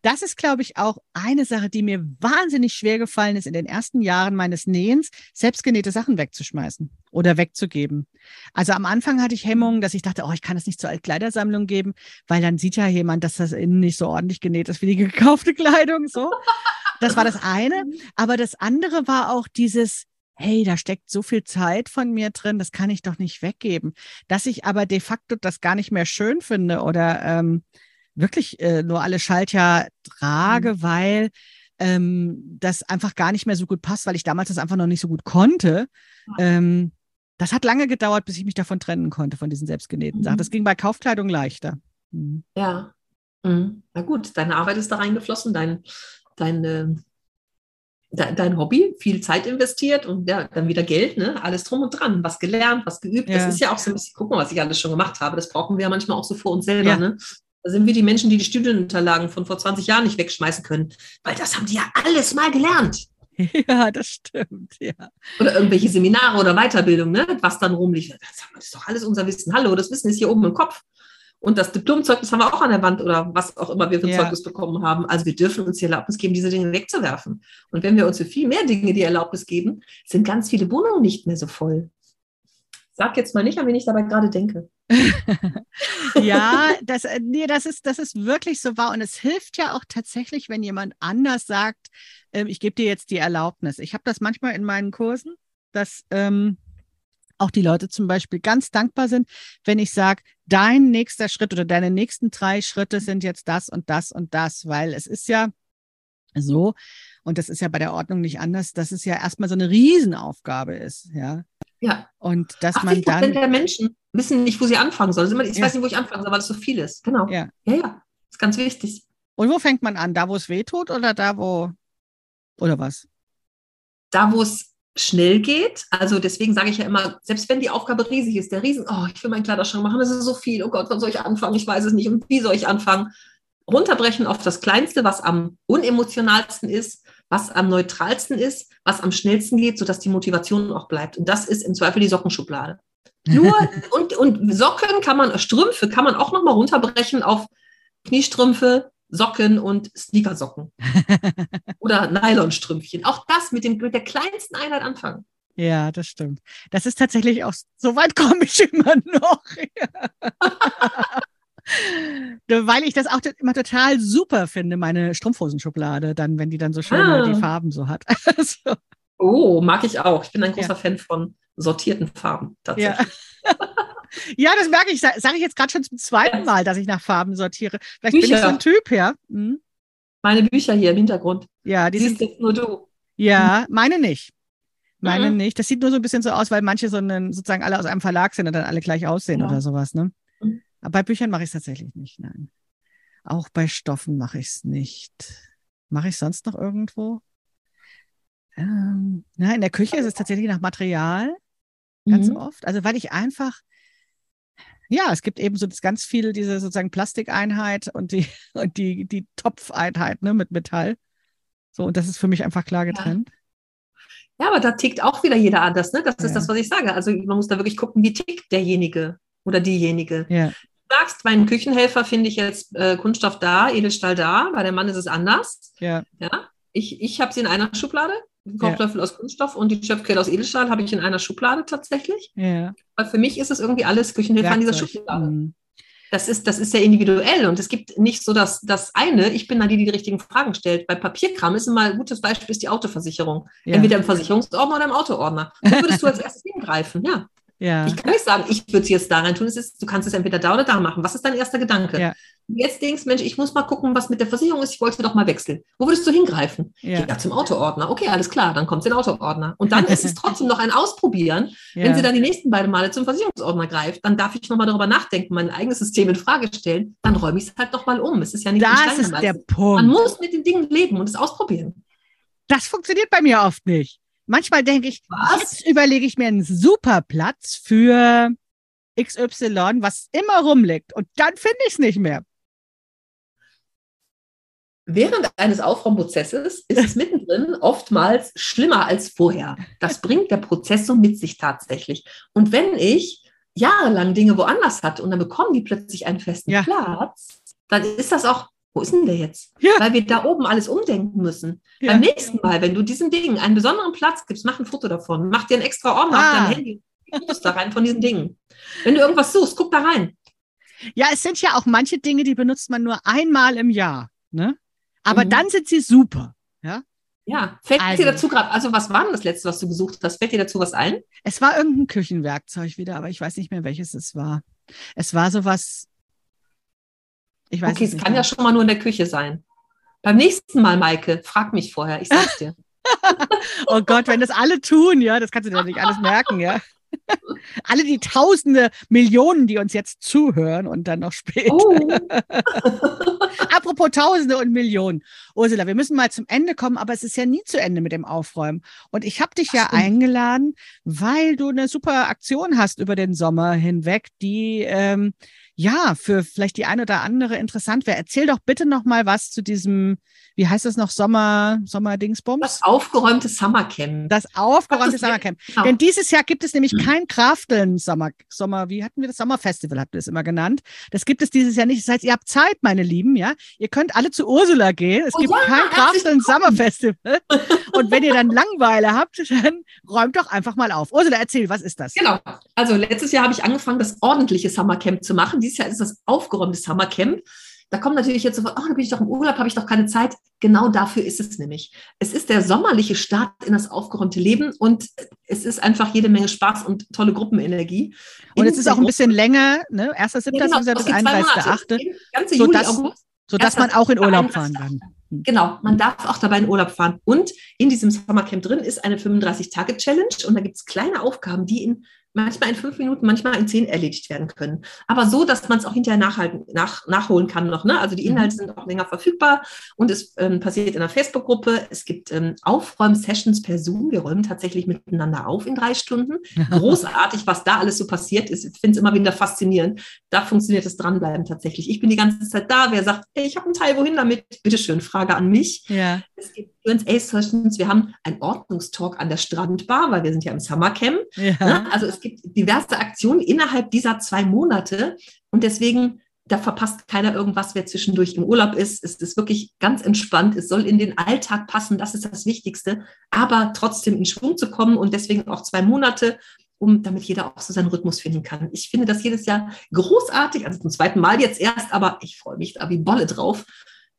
das ist, glaube ich, auch eine Sache, die mir wahnsinnig schwer gefallen ist in den ersten Jahren meines Nähens, selbstgenähte Sachen wegzuschmeißen oder wegzugeben. Also am Anfang hatte ich Hemmungen, dass ich dachte, oh, ich kann es nicht zur Altkleidersammlung geben, weil dann sieht ja jemand, dass das innen nicht so ordentlich genäht ist wie die gekaufte Kleidung. So, das war das eine. Aber das andere war auch dieses, hey, da steckt so viel Zeit von mir drin, das kann ich doch nicht weggeben. Dass ich aber de facto das gar nicht mehr schön finde oder ähm, wirklich äh, nur alle Schaltjahr trage, mhm. weil ähm, das einfach gar nicht mehr so gut passt, weil ich damals das einfach noch nicht so gut konnte. Ähm, das hat lange gedauert, bis ich mich davon trennen konnte, von diesen selbstgenähten mhm. Sachen. Das ging bei Kaufkleidung leichter. Mhm. Ja. Mhm. Na gut, deine Arbeit ist da reingeflossen, dein, dein, äh, dein Hobby, viel Zeit investiert und ja, dann wieder Geld, ne? alles drum und dran, was gelernt, was geübt. Ja. Das ist ja auch so ein bisschen, guck mal, was ich alles schon gemacht habe. Das brauchen wir ja manchmal auch so für uns selber. Ja. Ne? Da sind wir die Menschen, die die Studienunterlagen von vor 20 Jahren nicht wegschmeißen können, weil das haben die ja alles mal gelernt. Ja, das stimmt, ja. Oder irgendwelche Seminare oder Weiterbildung, ne? was dann rumliegt. Das ist doch alles unser Wissen. Hallo, das Wissen ist hier oben im Kopf. Und das Diplomzeugnis haben wir auch an der Wand oder was auch immer wir für ein ja. Zeugnis bekommen haben. Also wir dürfen uns die Erlaubnis geben, diese Dinge wegzuwerfen. Und wenn wir uns für viel mehr Dinge die Erlaubnis geben, sind ganz viele Wohnungen nicht mehr so voll. Sag jetzt mal nicht, an wen ich dabei gerade denke. ja, das, äh, nee, das, ist, das ist wirklich so wahr. Und es hilft ja auch tatsächlich, wenn jemand anders sagt, ähm, ich gebe dir jetzt die Erlaubnis. Ich habe das manchmal in meinen Kursen, dass ähm, auch die Leute zum Beispiel ganz dankbar sind, wenn ich sage, dein nächster Schritt oder deine nächsten drei Schritte sind jetzt das und das und das, weil es ist ja so, und das ist ja bei der Ordnung nicht anders, dass es ja erstmal so eine Riesenaufgabe ist, ja. Ja. Und dass 80 man dann. der Menschen wissen nicht, wo sie anfangen sollen. Ich ja. weiß nicht, wo ich anfangen soll, weil es so viel ist. Genau. Ja. Ja, ja. Das ist ganz wichtig. Und wo fängt man an? Da, wo es weh tut oder da, wo. Oder was? Da, wo es schnell geht. Also deswegen sage ich ja immer, selbst wenn die Aufgabe riesig ist, der Riesen, oh, ich will meinen Kleiderschrank machen, das ist so viel, oh Gott, wann soll ich anfangen? Ich weiß es nicht. Und wie soll ich anfangen? Runterbrechen auf das Kleinste, was am unemotionalsten ist was am neutralsten ist, was am schnellsten geht, sodass die Motivation auch bleibt. Und das ist im Zweifel die Sockenschublade. Nur und, und Socken kann man, Strümpfe kann man auch nochmal runterbrechen auf Kniestrümpfe, Socken und Sneakersocken. Oder Nylonstrümpfchen. Auch das mit, dem, mit der kleinsten Einheit anfangen. Ja, das stimmt. Das ist tatsächlich auch, so weit komme ich immer noch. weil ich das auch immer total super finde, meine Strumpfhosenschublade, dann, wenn die dann so schön Ah. die Farben so hat. so, Oh, mag ich auch. Ich bin ein Ja. großer Fan von sortierten Farben ja. tatsächlich. ja, das merke ich, sage ich jetzt gerade schon zum zweiten Mal, dass ich nach Farben sortiere. Vielleicht bin ich Bücher. so ein Typ, ja. Hm. Meine Bücher hier im Hintergrund. Ja, die Siehst sind, jetzt nur du. ja, meine nicht. Meine Mhm. nicht. Das sieht nur so ein bisschen so aus, weil manche so einen, sozusagen alle aus einem Verlag sind und dann alle gleich aussehen Ja. oder sowas, ne? Aber bei Büchern mache ich es tatsächlich nicht, nein. Auch bei Stoffen mache ich es nicht. Mache ich sonst noch irgendwo? Ähm, na, in der Küche ist es tatsächlich nach Material ganz Mhm. oft. Also weil ich einfach, ja, es gibt eben so das ganz viel diese sozusagen Plastikeinheit und die und die die Topfeinheit ne mit Metall. So und das ist für mich einfach klar getrennt. Ja, aber da tickt auch wieder jeder anders. Ne? Das ist Ja. das, was ich sage. Also man muss da wirklich gucken, wie tickt derjenige oder diejenige. Ja, sagst, einem Küchenhelfer finde ich jetzt äh, Kunststoff da, Edelstahl da. Bei dem Mann ist es anders. ja, Ja? Ich, ich habe sie in einer Schublade. Den Kochlöffel aus Kunststoff und die Schöpfkelle aus Edelstahl habe ich in einer Schublade tatsächlich. ja. Weil für mich ist es irgendwie alles Küchenhelfer in dieser. Schublade. Mhm. Das ist, das ist sehr individuell und es gibt nicht so das, das eine, ich bin da die, die die richtigen Fragen stellt. Bei Papierkram ist immer ein gutes Beispiel ist die Autoversicherung. Ja. Entweder im Versicherungsordner oder im Autoordner. Wo würdest du als erstes hingreifen? Ja. Ja. Ich kann nicht sagen, ich würde es jetzt da rein tun. Ist, du kannst es entweder da oder da machen. Was ist dein erster Gedanke? Ja. Jetzt denkst Mensch, ich muss mal gucken, was mit der Versicherung ist. Ich wollte doch mal wechseln. Wo würdest du hingreifen? Ja. Ja, zum Autoordner. Okay, alles klar, dann kommt es in den Autoordner. Und dann ist es trotzdem noch ein Ausprobieren. Wenn Ja. sie dann die nächsten beiden Male zum Versicherungsordner greift, dann darf ich nochmal darüber nachdenken, mein eigenes System in Frage stellen. Dann räume ich es halt nochmal um. Es ist ja nicht Das ist der gemeißelt. Man Punkt. muss mit den Dingen leben und es ausprobieren. Das funktioniert bei mir oft nicht. Manchmal denke ich, Was? jetzt überlege ich mir einen super Platz für XY, was immer rumliegt. Und dann finde ich es nicht mehr. Während eines Aufräumprozesses ist es mittendrin oftmals schlimmer als vorher. Das bringt der Prozess so mit sich tatsächlich. Und wenn ich jahrelang Dinge woanders hatte und dann bekommen die plötzlich einen festen Ja. Platz, dann ist das auch, wo ist denn der jetzt? Ja. Weil wir da oben alles umdenken müssen. Ja. Beim nächsten Mal, wenn du diesen Dingen einen besonderen Platz gibst, mach ein Foto davon, mach dir einen extra Ordner Ah. auf deinem Handy, Fotos da rein von diesen Dingen. Wenn du irgendwas suchst, guck da rein. Ja, es sind ja auch manche Dinge, die benutzt man nur einmal im Jahr. Ne? Aber Mhm. dann sind sie super. Ja, fällt Also. dir dazu gerade, also was war denn das letzte, was du gesucht hast? Fällt dir dazu was ein? Es war irgendein Küchenwerkzeug wieder, aber ich weiß nicht mehr, welches es war. Es war sowas. Ich weiß okay, es kann mehr. ja schon mal nur in der Küche sein. Beim nächsten Mal, Maike, frag mich vorher, ich sag's dir. Oh Gott, wenn das alle tun, ja, das kannst du dir nicht alles merken, ja. Alle die Tausende, Millionen, die uns jetzt zuhören und dann noch später. Oh, Apropos Tausende und Millionen. Ursula, wir müssen mal zum Ende kommen, aber es ist ja nie zu Ende mit dem Aufräumen. Und ich habe dich ja stimmt. eingeladen, weil du eine super Aktion hast über den Sommer hinweg, die ähm, ja für vielleicht die eine oder andere interessant wäre. Erzähl doch bitte noch mal was zu diesem, wie heißt das noch, Sommer, Sommerdingsbums? das aufgeräumte Summercamp. Das aufgeräumte Das Summercamp. Genau. Denn dieses Jahr gibt es nämlich Mhm. kein Krafteln Sommer, Sommer, wie hatten wir das? Sommerfestival hatten wir es immer genannt. Das gibt es dieses Jahr nicht. Das heißt, ihr habt Zeit, meine Lieben, ja. Ihr könnt alle zu Ursula gehen. Es Oh gibt ja, kein Krafteln Sommerfestival. Und wenn ihr dann Langeweile habt, dann räumt doch einfach mal auf. Ursula, erzähl, was ist das? Genau. Also letztes Jahr habe ich angefangen, das ordentliche Summercamp zu machen. Dieses Jahr ist das aufgeräumte Summercamp. Da kommt natürlich jetzt sofort, oh, da bin ich doch im Urlaub, habe ich doch keine Zeit. Genau dafür ist es nämlich. Es ist der sommerliche Start in das aufgeräumte Leben und es ist einfach jede Menge Spaß und tolle Gruppenenergie. Und In es ist auch ein bisschen länger, ne? 1.7. Ja, genau, bis das geht zwei Monate. 31.8., Ganze So, Juli, das- August. sodass man auch in Urlaub fahren kann. Genau, man darf auch dabei in Urlaub fahren. Und in diesem Summercamp drin ist eine 35-Tage-Challenge und da gibt es kleine Aufgaben, die in manchmal in fünf Minuten, manchmal in zehn erledigt werden können. Aber so, dass man es auch hinterher nachhalten, nach, nachholen kann noch. Ne? Also die Mhm. Inhalte sind auch länger verfügbar und es ähm, passiert in einer Facebook-Gruppe. Es gibt ähm, Aufräum-Sessions per Zoom. Wir räumen tatsächlich miteinander auf in drei Stunden. Großartig, was da alles so passiert ist. Ich finde es immer wieder faszinierend. Da funktioniert das Dranbleiben tatsächlich. Ich bin die ganze Zeit da. Wer sagt, hey, ich habe einen Teil, wohin damit? Bitteschön, Frage an mich. Ja. Es gibt Q&A-Sessions. Wir haben einen Ordnungstalk an der Strandbar, weil wir sind ja im Summercamp. ja. Ne? Also es gibt diverse Aktionen innerhalb dieser zwei Monate und deswegen, da verpasst keiner irgendwas, wer zwischendurch im Urlaub ist. Es ist wirklich ganz entspannt. Es soll in den Alltag passen, das ist das Wichtigste, aber trotzdem in Schwung zu kommen und deswegen auch zwei Monate. um, damit jeder auch so seinen Rhythmus finden kann. Ich finde das jedes Jahr großartig, also zum zweiten Mal jetzt erst, aber ich freue mich da wie Bolle drauf,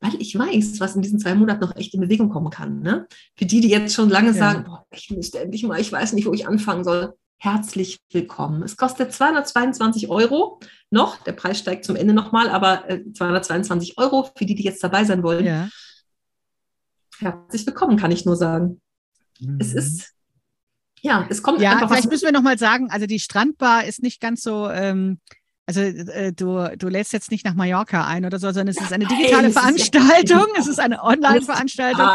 weil ich weiß, was in diesen zwei Monaten noch echt in Bewegung kommen kann. Ne? Für die, die jetzt schon lange ja. sagen, boah, ich müsste endlich mal, ich weiß nicht, wo ich anfangen soll. Herzlich willkommen. Es kostet 222 Euro noch. Der Preis steigt zum Ende nochmal, aber 222 äh, Euro für die, die jetzt dabei sein wollen. Ja. Herzlich willkommen, kann ich nur sagen. Mhm. Es ist ja, es kommt ja, einfach. Vielleicht müssen wir nochmal sagen, also die Strandbar ist nicht ganz so. Ähm, also äh, du, du lädst jetzt nicht nach Mallorca ein oder so, sondern es ist eine digitale Nein, Veranstaltung, es ist eine Online-Veranstaltung.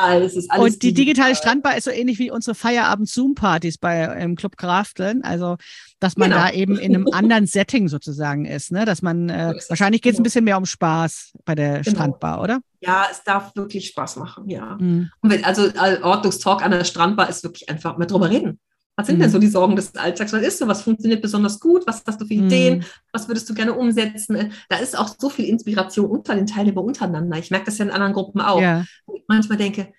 Und die digitale Strandbar ist so ähnlich wie unsere Feierabend-Zoom-Partys bei im Club Krafteln. Also, dass man genau. da eben in einem anderen Setting sozusagen ist, ne? Dass man äh, wahrscheinlich geht es ein bisschen mehr um Spaß bei der genau. Strandbar, oder? Ja, es darf wirklich Spaß machen, ja. Mhm. Und wenn, also Ordnungstalk an der Strandbar ist wirklich einfach mal drüber reden. Was sind mhm. denn so die Sorgen des Alltags? Was ist so? Was funktioniert besonders gut? Was hast du für Ideen? Mhm. Was würdest du gerne umsetzen? Da ist auch so viel Inspiration unter den Teilnehmern untereinander. Ich merke das ja in anderen Gruppen auch. Ja. Ich manchmal denke,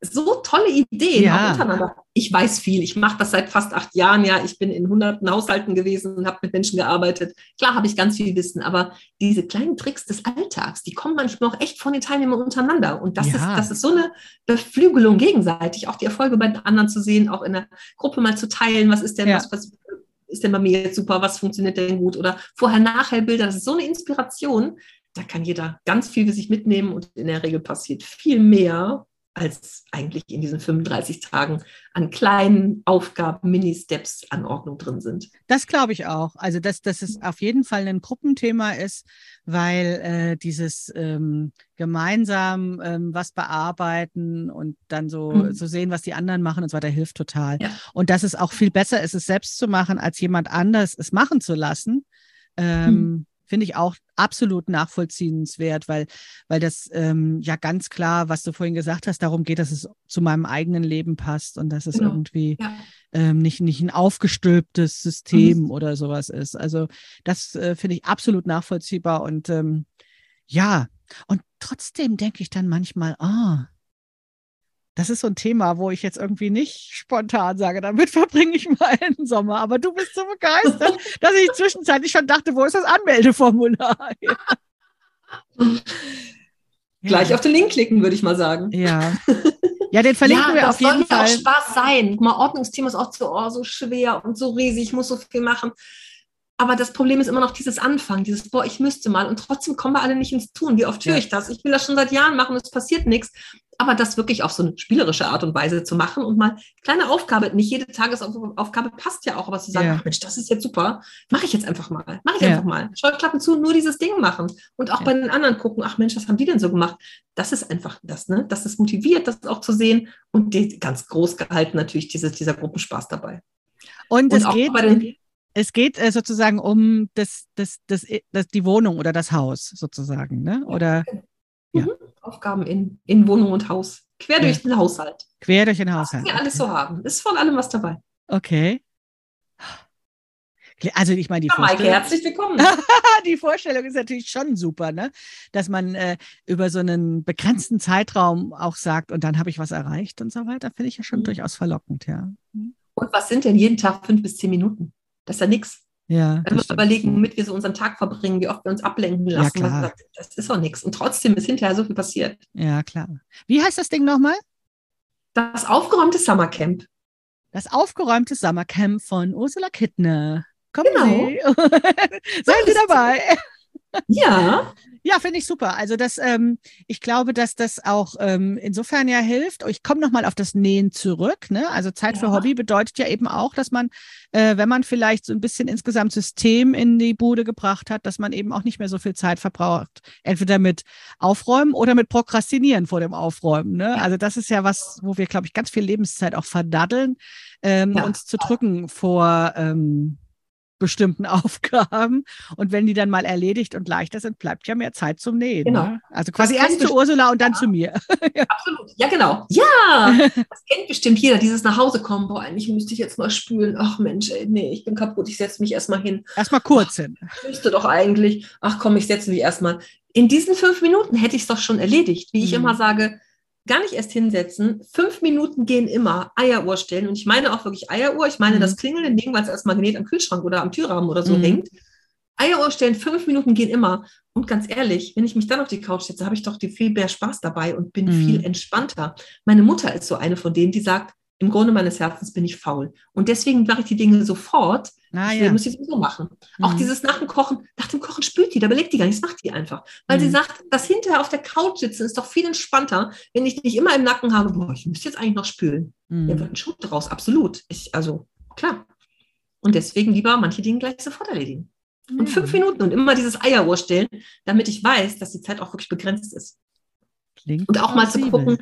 so tolle Ideen ja. untereinander. Ich weiß viel. Ich mache das seit fast acht Jahren. Ja, ich bin in hunderten Haushalten gewesen und habe mit Menschen gearbeitet. Klar habe ich ganz viel Wissen, aber diese kleinen Tricks des Alltags, die kommen manchmal auch echt von den Teilnehmern untereinander. Und das, ja. ist, das ist so eine Beflügelung gegenseitig, auch die Erfolge bei den anderen zu sehen, auch in der Gruppe mal zu teilen. Was ist denn, ja. was, was ist denn bei mir jetzt super? Was funktioniert denn gut? Oder Vorher-Nachher-Bilder. Das ist so eine Inspiration. Da kann jeder ganz viel für sich mitnehmen und in der Regel passiert viel mehr, als eigentlich in diesen 35 Tagen an kleinen Aufgaben, Mini-Steps an Ordnung drin sind. Das glaube ich auch. Also, dass, dass es auf jeden Fall ein Gruppenthema ist, weil äh, dieses ähm, gemeinsam ähm, was bearbeiten und dann so, mhm. so sehen, was die anderen machen und so weiter, hilft total. Ja. Und dass es auch viel besser ist, es selbst zu machen, als jemand anders es machen zu lassen. Ähm, mhm finde ich auch absolut nachvollziehenswert, weil, weil das ähm, ja ganz klar, was du vorhin gesagt hast, darum geht, dass es zu meinem eigenen Leben passt und dass es genau. irgendwie ja. ähm, nicht, nicht ein aufgestülptes System mhm. oder sowas ist. Also das äh, finde ich absolut nachvollziehbar und ähm, ja, und trotzdem denke ich dann manchmal, ah, das ist so ein Thema, wo ich jetzt irgendwie nicht spontan sage, damit verbringe ich mal einen Sommer. Aber du bist so begeistert, dass ich zwischenzeitlich schon dachte, wo ist das Anmeldeformular? Gleich auf den Link klicken, würde ich mal sagen. Ja. Ja, den verlinken ja, wir auf jeden Fall. Das soll auch Spaß sein. Mal, Ordnungsthema ist auch so, oh, so schwer und so riesig, ich muss so viel machen. Aber das Problem ist immer noch dieses Anfang, dieses, boah, ich müsste mal. Und trotzdem kommen wir alle nicht ins Tun. Wie oft höre ich das? Ich will das schon seit Jahren machen, es passiert nichts aber das wirklich auf so eine spielerische Art und Weise zu machen und mal kleine Aufgabe, nicht jede Tagesaufgabe passt ja auch, aber zu sagen, ja. ach Mensch, das ist jetzt super, mache ich jetzt einfach mal, mache ich ja. einfach mal. Scheuklappen zu, nur dieses Ding machen und auch ja. bei den anderen gucken, ach Mensch, was haben die denn so gemacht? Das ist einfach das, ne? Das ist motiviert, das auch zu sehen und die, ganz groß gehalten natürlich dieses, dieser Gruppenspaß dabei. Und, und es geht bei den es geht äh, sozusagen um das, das, das, das, die Wohnung oder das Haus sozusagen, ne? Oder ja. Mhm. Aufgaben in, in Wohnung und Haus. Quer ja. durch den Haushalt. Quer durch den Haushalt. Was wir alles so haben. Ist von allem was dabei. Okay. Also ich meine, die ja, Vorstellung. Maike, herzlich willkommen. die Vorstellung ist natürlich schon super, ne? Dass man äh, über so einen begrenzten Zeitraum auch sagt, und dann habe ich was erreicht und so weiter, finde ich ja schon mhm. durchaus verlockend, ja. Mhm. Und was sind denn jeden Tag fünf bis zehn Minuten? Das ist ja nichts. Ja, Wenn wir überlegen, womit wir so unseren Tag verbringen, wie oft wir uns ablenken lassen, ja, das, das ist doch nichts. Und trotzdem ist hinterher so viel passiert. Ja, klar. Wie heißt das Ding nochmal? Das aufgeräumte Summercamp. Das aufgeräumte Summercamp von Ursula Kittner. Kommen genau. Sie. Seien Sie dabei. Ja. Ja, finde ich super. Also das, ähm, ich glaube, dass das auch ähm, insofern ja hilft. Ich komme nochmal auf das Nähen zurück. Ne? Also Zeit ja. für Hobby bedeutet ja eben auch, dass man, äh, wenn man vielleicht so ein bisschen insgesamt System in die Bude gebracht hat, dass man eben auch nicht mehr so viel Zeit verbraucht. Entweder mit Aufräumen oder mit Prokrastinieren vor dem Aufräumen. Ne? Also das ist ja was, wo wir, glaube ich, ganz viel Lebenszeit auch verdaddeln, ähm, ja. uns zu drücken vor ähm, bestimmten Aufgaben. Und wenn die dann mal erledigt und leichter sind, bleibt ja mehr Zeit zum Nähen. Genau. Ne? Also quasi erst zu Ursula und dann ja. zu mir. Absolut. Ja, genau. Ja, das kennt bestimmt jeder, dieses nach Hause kommen. Boah, eigentlich müsste ich jetzt mal spülen. Ach Mensch, ey, nee, ich bin kaputt. Ich setze mich erstmal hin. Erstmal kurz hin. Ich müsste doch eigentlich. Ach komm, ich setze mich erstmal. In diesen fünf Minuten hätte ich es doch schon erledigt. Wie ich mhm. immer sage, gar nicht erst hinsetzen. Fünf Minuten gehen immer. Eieruhr stellen. Und ich meine auch wirklich Eieruhr. Ich meine mhm. das klingelnde Ding, weil es als Magnet am Kühlschrank oder am Türrahmen oder so mhm. hängt. Eieruhr stellen, fünf Minuten gehen immer. Und ganz ehrlich, wenn ich mich dann auf die Couch setze, habe ich doch viel mehr Spaß dabei und bin mhm. viel entspannter. Meine Mutter ist so eine von denen, die sagt, im Grunde meines Herzens bin ich faul. Und deswegen mache ich die Dinge sofort. Ah, ich ja. muss sie sowieso machen. Mhm. Auch dieses nach dem Kochen, nach dem Kochen spült die, da belegt die gar nichts, macht die einfach. Weil mhm. sie sagt, das hinterher auf der Couch sitzen ist doch viel entspannter, wenn ich nicht immer im Nacken habe, boah, ich müsste jetzt eigentlich noch spülen. Mhm. Ja, wird ein Schub draus, absolut. Ich, also, klar. Und deswegen lieber manche Dinge gleich sofort erledigen. Und fünf Minuten und immer dieses Eieruhr stellen, damit ich weiß, dass die Zeit auch wirklich begrenzt ist. Klingt und auch mal zu gucken,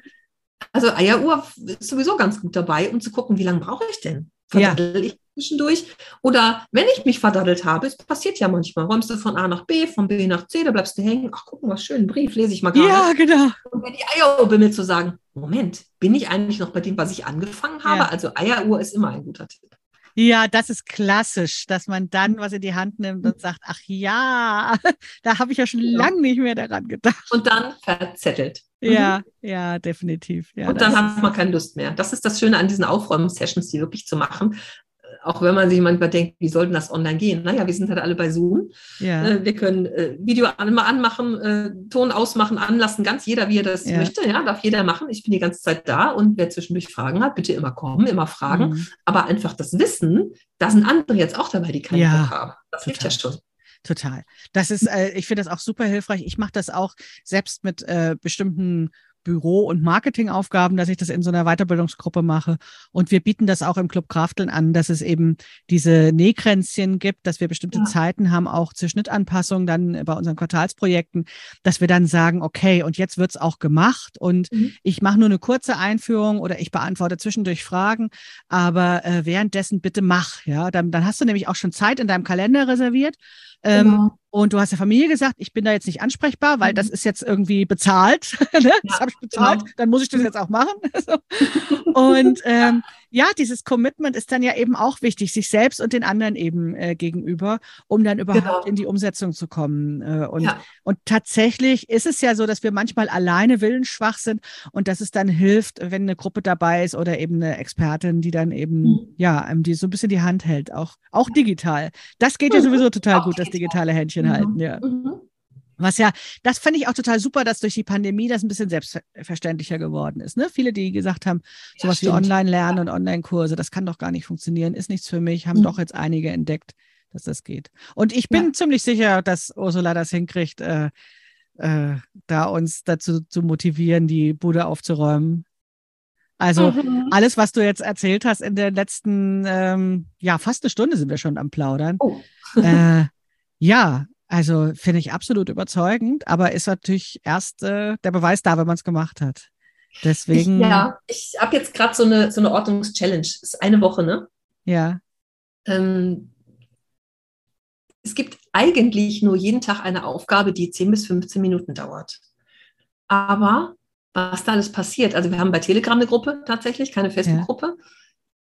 also Eieruhr ist sowieso ganz gut dabei, um zu gucken, wie lange brauche ich denn? Verdaddel ja. ich zwischendurch? Oder wenn ich mich verdaddelt habe, es passiert ja manchmal, räumst du von A nach B, von B nach C, da bleibst du hängen, ach guck mal, schön, Brief, lese ich mal gerade. Ja, genau. Und wenn die Eieruhr bimmelt, zu sagen, Moment, bin ich eigentlich noch bei dem, was ich angefangen habe? Ja. Also Eieruhr ist immer ein guter Tipp. Ja, das ist klassisch, dass man dann was in die Hand nimmt und sagt, ach ja, da habe ich ja schon ja. lange nicht mehr daran gedacht. Und dann verzettelt. Ja, mhm. ja, definitiv. Ja, und dann hat man keine Lust mehr. Das ist das Schöne an diesen Aufräumen-Sessions, die wirklich zu machen auch wenn man sich manchmal denkt, wie soll denn das online gehen? Naja, wir sind halt alle bei Zoom. Ja. Äh, wir können äh, Video immer anmachen, äh, Ton ausmachen, anlassen, ganz jeder, wie er das ja. möchte. Ja, darf jeder machen. Ich bin die ganze Zeit da und wer zwischendurch Fragen hat, bitte immer kommen, immer fragen. Mhm. Aber einfach das Wissen, da sind andere jetzt auch dabei, die keine ja, Bock haben. Das hilft ja schon. Total. Das ist, äh, ich finde das auch super hilfreich. Ich mache das auch selbst mit äh, bestimmten Büro- und Marketingaufgaben, dass ich das in so einer Weiterbildungsgruppe mache. Und wir bieten das auch im Club Krafteln an, dass es eben diese Nähkränzchen gibt, dass wir bestimmte ja. Zeiten haben, auch zur Schnittanpassung dann bei unseren Quartalsprojekten, dass wir dann sagen, okay, und jetzt wird's auch gemacht und mhm. ich mache nur eine kurze Einführung oder ich beantworte zwischendurch Fragen, aber äh, währenddessen bitte mach. Ja, dann, dann hast du nämlich auch schon Zeit in deinem Kalender reserviert. Ähm, genau. Und du hast der Familie gesagt, ich bin da jetzt nicht ansprechbar, weil mhm. das ist jetzt irgendwie bezahlt. ne? Das ja, habe ich bezahlt, genau. dann muss ich das jetzt auch machen. und ähm, ja, dieses Commitment ist dann ja eben auch wichtig, sich selbst und den anderen eben äh, gegenüber, um dann überhaupt genau. in die Umsetzung zu kommen. Äh, und, ja. und tatsächlich ist es ja so, dass wir manchmal alleine willensschwach sind und dass es dann hilft, wenn eine Gruppe dabei ist oder eben eine Expertin, die dann eben, mhm. ja, die so ein bisschen die Hand hält, auch, auch digital. Das geht ja mhm. sowieso total gut, das digitale Händchen mhm. halten, ja. Mhm. Was ja, das fände ich auch total super, dass durch die Pandemie das ein bisschen selbstverständlicher geworden ist. Ne? Viele, die gesagt haben, sowas ja, wie Online-Lernen und Online-Kurse, das kann doch gar nicht funktionieren, ist nichts für mich, haben mhm. doch jetzt einige entdeckt, dass das geht. Und ich bin ja. ziemlich sicher, dass Ursula das hinkriegt, äh, äh, da uns dazu zu motivieren, die Bude aufzuräumen. Also mhm. alles, was du jetzt erzählt hast in der letzten, ähm, ja, fast eine Stunde sind wir schon am Plaudern. Oh. äh, ja, also finde ich absolut überzeugend, aber ist natürlich erst äh, der Beweis da, wenn man es gemacht hat. Deswegen. Ich, ja, ich habe jetzt gerade so eine, so eine Ordnungschallenge. Ist eine Woche, ne? Ja. Ähm, es gibt eigentlich nur jeden Tag eine Aufgabe, die 10 bis 15 Minuten dauert. Aber was da alles passiert, also wir haben bei Telegram eine Gruppe tatsächlich, keine Facebook-Gruppe. Ja.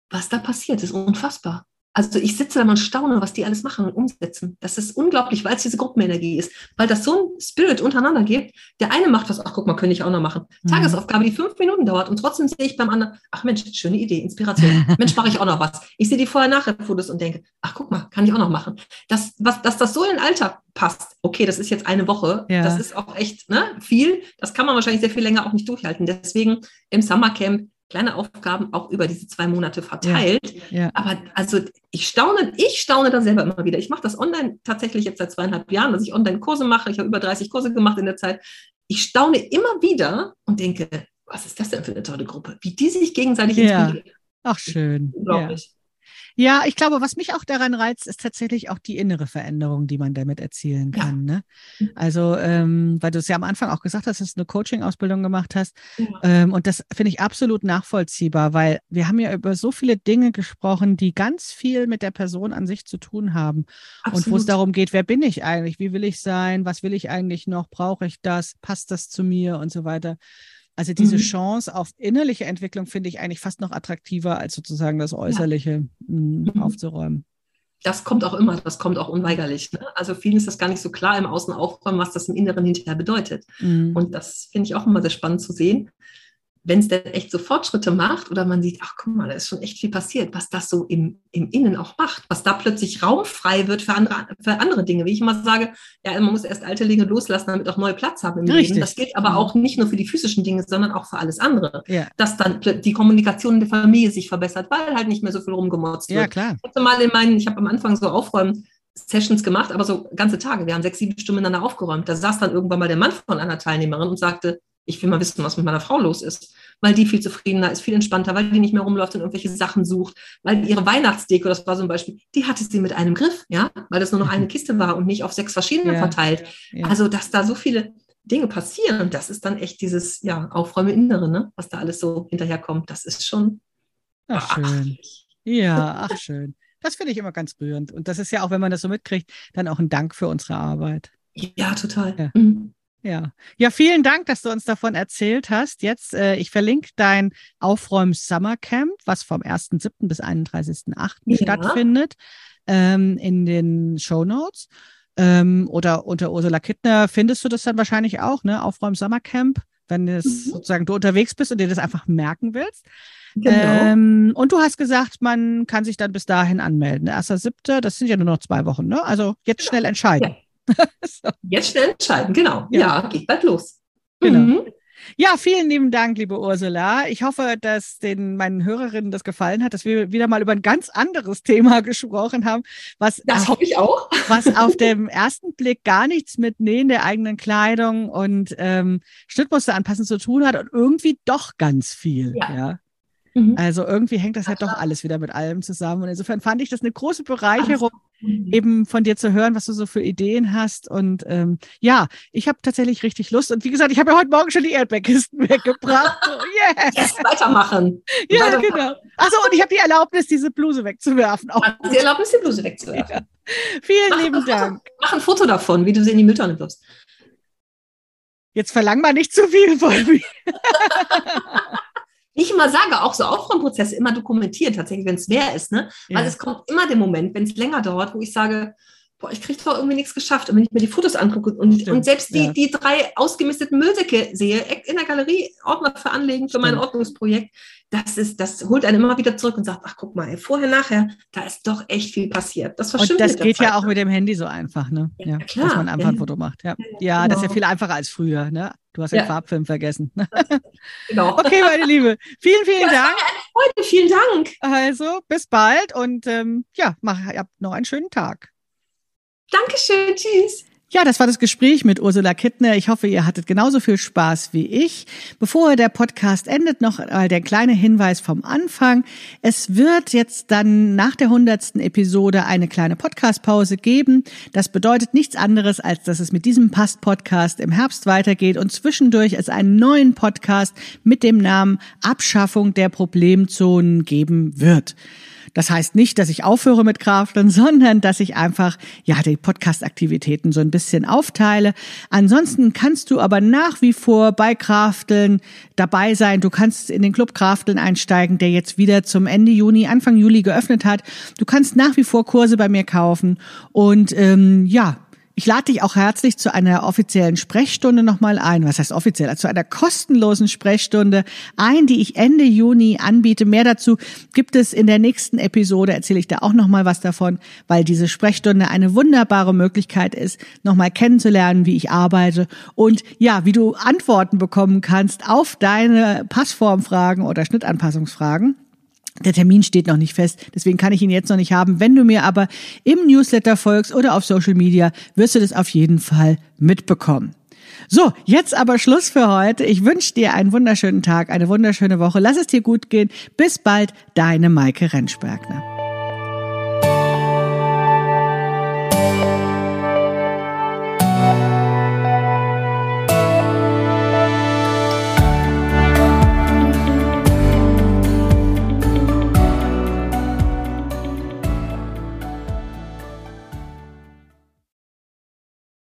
Was da passiert, ist unfassbar. Also ich sitze da und staune, was die alles machen und umsetzen. Das ist unglaublich, weil es diese Gruppenenergie ist, weil das so ein Spirit untereinander gibt. Der eine macht was, ach guck mal, könnte ich auch noch machen. Mhm. Tagesaufgabe, die fünf Minuten dauert und trotzdem sehe ich beim anderen, ach Mensch, schöne Idee, Inspiration. Mensch, mache ich auch noch was. Ich sehe die Vorher-Nachher-Fotos und denke, ach guck mal, kann ich auch noch machen. Das, was, dass das so in den Alltag passt. Okay, das ist jetzt eine Woche. Ja. Das ist auch echt ne, viel. Das kann man wahrscheinlich sehr viel länger auch nicht durchhalten. Deswegen im Summercamp kleine Aufgaben auch über diese zwei Monate verteilt. Ja, ja. Aber also ich staune, ich staune da selber immer wieder. Ich mache das online tatsächlich jetzt seit zweieinhalb Jahren, dass ich online Kurse mache. Ich habe über 30 Kurse gemacht in der Zeit. Ich staune immer wieder und denke, was ist das denn für eine tolle Gruppe? Wie die sich gegenseitig ja. inspirieren. Ach, schön. Unglaublich. Ja, ich glaube, was mich auch daran reizt, ist tatsächlich auch die innere Veränderung, die man damit erzielen kann. Ja. Ne? Mhm. Also, ähm, weil du es ja am Anfang auch gesagt hast, dass du eine Coaching-Ausbildung gemacht hast. Ja. Ähm, und das finde ich absolut nachvollziehbar, weil wir haben ja über so viele Dinge gesprochen, die ganz viel mit der Person an sich zu tun haben. Absolut. Und wo es darum geht, wer bin ich eigentlich? Wie will ich sein? Was will ich eigentlich noch? Brauche ich das? Passt das zu mir? Und so weiter. Also diese mhm. Chance auf innerliche Entwicklung finde ich eigentlich fast noch attraktiver, als sozusagen das Äußerliche ja. Mhm. aufzuräumen. Das kommt auch immer, das kommt auch unweigerlich. Ne? Also vielen ist das gar nicht so klar im Außen aufräumen, was das im Inneren hinterher bedeutet. Mhm. Und das finde ich auch immer sehr spannend zu sehen. Wenn es denn echt so Fortschritte macht oder man sieht, ach guck mal, da ist schon echt viel passiert, was das so im, im Innen auch macht, was da plötzlich raumfrei wird für andere, für andere Dinge. Wie ich immer sage, ja, man muss erst alte Dinge loslassen, damit auch neue Platz haben im Richtig. Leben. Das gilt aber auch nicht nur für die physischen Dinge, sondern auch für alles andere. Ja. Dass dann die Kommunikation in der Familie sich verbessert, weil halt nicht mehr so viel rumgemotzt wird. Ja, klar. Ich habe mal in meinen, ich habe am Anfang so aufräumen, Sessions gemacht, aber so ganze Tage. Wir haben sechs, sieben Stunden miteinander aufgeräumt. Da saß dann irgendwann mal der Mann von einer Teilnehmerin und sagte, ich will mal wissen, was mit meiner Frau los ist. Weil die viel zufriedener ist, viel entspannter, weil die nicht mehr rumläuft und irgendwelche Sachen sucht, weil ihre Weihnachtsdeko, das war so ein Beispiel, die hatte sie mit einem Griff, ja, weil das nur noch eine Kiste war und nicht auf sechs verschiedene ja, verteilt. Ja. Also, dass da so viele Dinge passieren, das ist dann echt dieses, ja, Aufräumen Innere, ne, was da alles so hinterherkommt, das ist schon. Ach, schön. Ja, ach, schön. Das finde ich immer ganz rührend. Und das ist ja auch, wenn man das so mitkriegt, dann auch ein Dank für unsere Arbeit. Ja, total. Ja. Mhm. Ja. ja, vielen Dank, dass du uns davon erzählt hast. Jetzt, äh, ich verlinke dein Aufräum Summer Camp, was vom 1.7. bis 31.8. Ja. stattfindet, ähm, in den Show Notes. Ähm, oder unter Ursula Kittner findest du das dann wahrscheinlich auch, ne? Aufräum Summer Camp, wenn es mhm. sozusagen du unterwegs bist und dir das einfach merken willst. Genau. Ähm, und du hast gesagt, man kann sich dann bis dahin anmelden. Erster, siebter, das sind ja nur noch zwei Wochen, ne? Also jetzt genau. schnell entscheiden. Ja. so. Jetzt schnell entscheiden, genau. Ja, ja geht bald los. Genau. Mhm. Ja, vielen lieben Dank, liebe Ursula. Ich hoffe, dass den meinen Hörerinnen das gefallen hat, dass wir wieder mal über ein ganz anderes Thema gesprochen haben, was das hoffe ich auch, was auf dem ersten Blick gar nichts mit Nähen der eigenen Kleidung und ähm, Schnittmuster anpassen zu tun hat und irgendwie doch ganz viel. Ja. ja. Mhm. Also irgendwie hängt das ja doch alles wieder mit allem zusammen. Und insofern fand ich das eine große Bereicherung, eben von dir zu hören, was du so für Ideen hast. Und ähm, ja, ich habe tatsächlich richtig Lust. Und wie gesagt, ich habe ja heute Morgen schon die Erdbeerkisten weggebracht. So, yes. yes, weitermachen. Ja, weitermachen. genau. Achso, und ich habe die Erlaubnis, diese Bluse wegzuwerfen. Auch. Die Erlaubnis, die Bluse wegzuwerfen. Ja. Vielen mach, lieben Dank. Mach ein Foto davon, wie du sie in die Mülltonne wirfst. Jetzt verlang mal nicht zu viel von mir. ich immer sage, auch so Aufräumprozesse immer dokumentieren, tatsächlich, wenn es schwer ist, ne? Weil ja. es kommt immer der Moment, wenn es länger dauert, wo ich sage, boah, ich kriege doch irgendwie nichts geschafft. Und wenn ich mir die Fotos angucke und, und selbst die, ja. die drei ausgemisteten Müllsäcke sehe, in der Galerie Ordner für Anlegen für mein Ordnungsprojekt, das ist, das holt einen immer wieder zurück und sagt, ach guck mal, vorher, nachher, da ist doch echt viel passiert. Das Und das geht ja auch mit dem Handy so einfach, ne? Ja, ja klar. Dass man einfach ein Foto macht. Ja, ja genau. das ist ja genau. viel einfacher als früher, ne? Du hast den Farbfilm vergessen. genau. Okay, meine Liebe. Vielen, vielen Dank. Freude. Vielen Dank. Also, bis bald und ähm, ja, mach, habt noch einen schönen Tag. Dankeschön. Tschüss. Ja, das war das Gespräch mit Ursula Kittner. Ich hoffe, ihr hattet genauso viel Spaß wie ich. Bevor der Podcast endet, noch der kleine Hinweis vom Anfang. Es wird jetzt dann nach der hundertsten Episode eine kleine Podcastpause geben. Das bedeutet nichts anderes, als dass es mit diesem Past-Podcast im Herbst weitergeht und zwischendurch es einen neuen Podcast mit dem Namen Abschaffung der Problemzonen geben wird. Das heißt nicht, dass ich aufhöre mit Krafteln, sondern dass ich einfach, ja, die Podcast-Aktivitäten so ein bisschen aufteile. Ansonsten kannst du aber nach wie vor bei Krafteln dabei sein. Du kannst in den Club Krafteln einsteigen, der jetzt wieder zum Ende Juni, Anfang Juli geöffnet hat. Du kannst nach wie vor Kurse bei mir kaufen und ähm, ja, ich lade dich auch herzlich zu einer offiziellen Sprechstunde nochmal ein. Was heißt offiziell? Zu einer kostenlosen Sprechstunde ein, die ich Ende Juni anbiete. Mehr dazu gibt es in der nächsten Episode. Erzähle ich da auch nochmal was davon, weil diese Sprechstunde eine wunderbare Möglichkeit ist, nochmal kennenzulernen, wie ich arbeite und ja, wie du Antworten bekommen kannst auf deine Passformfragen oder Schnittanpassungsfragen. Der Termin steht noch nicht fest, deswegen kann ich ihn jetzt noch nicht haben. Wenn du mir aber im Newsletter folgst oder auf Social Media, wirst du das auf jeden Fall mitbekommen. So, jetzt aber Schluss für heute. Ich wünsche dir einen wunderschönen Tag, eine wunderschöne Woche. Lass es dir gut gehen. Bis bald, deine Maike Rentschbergner.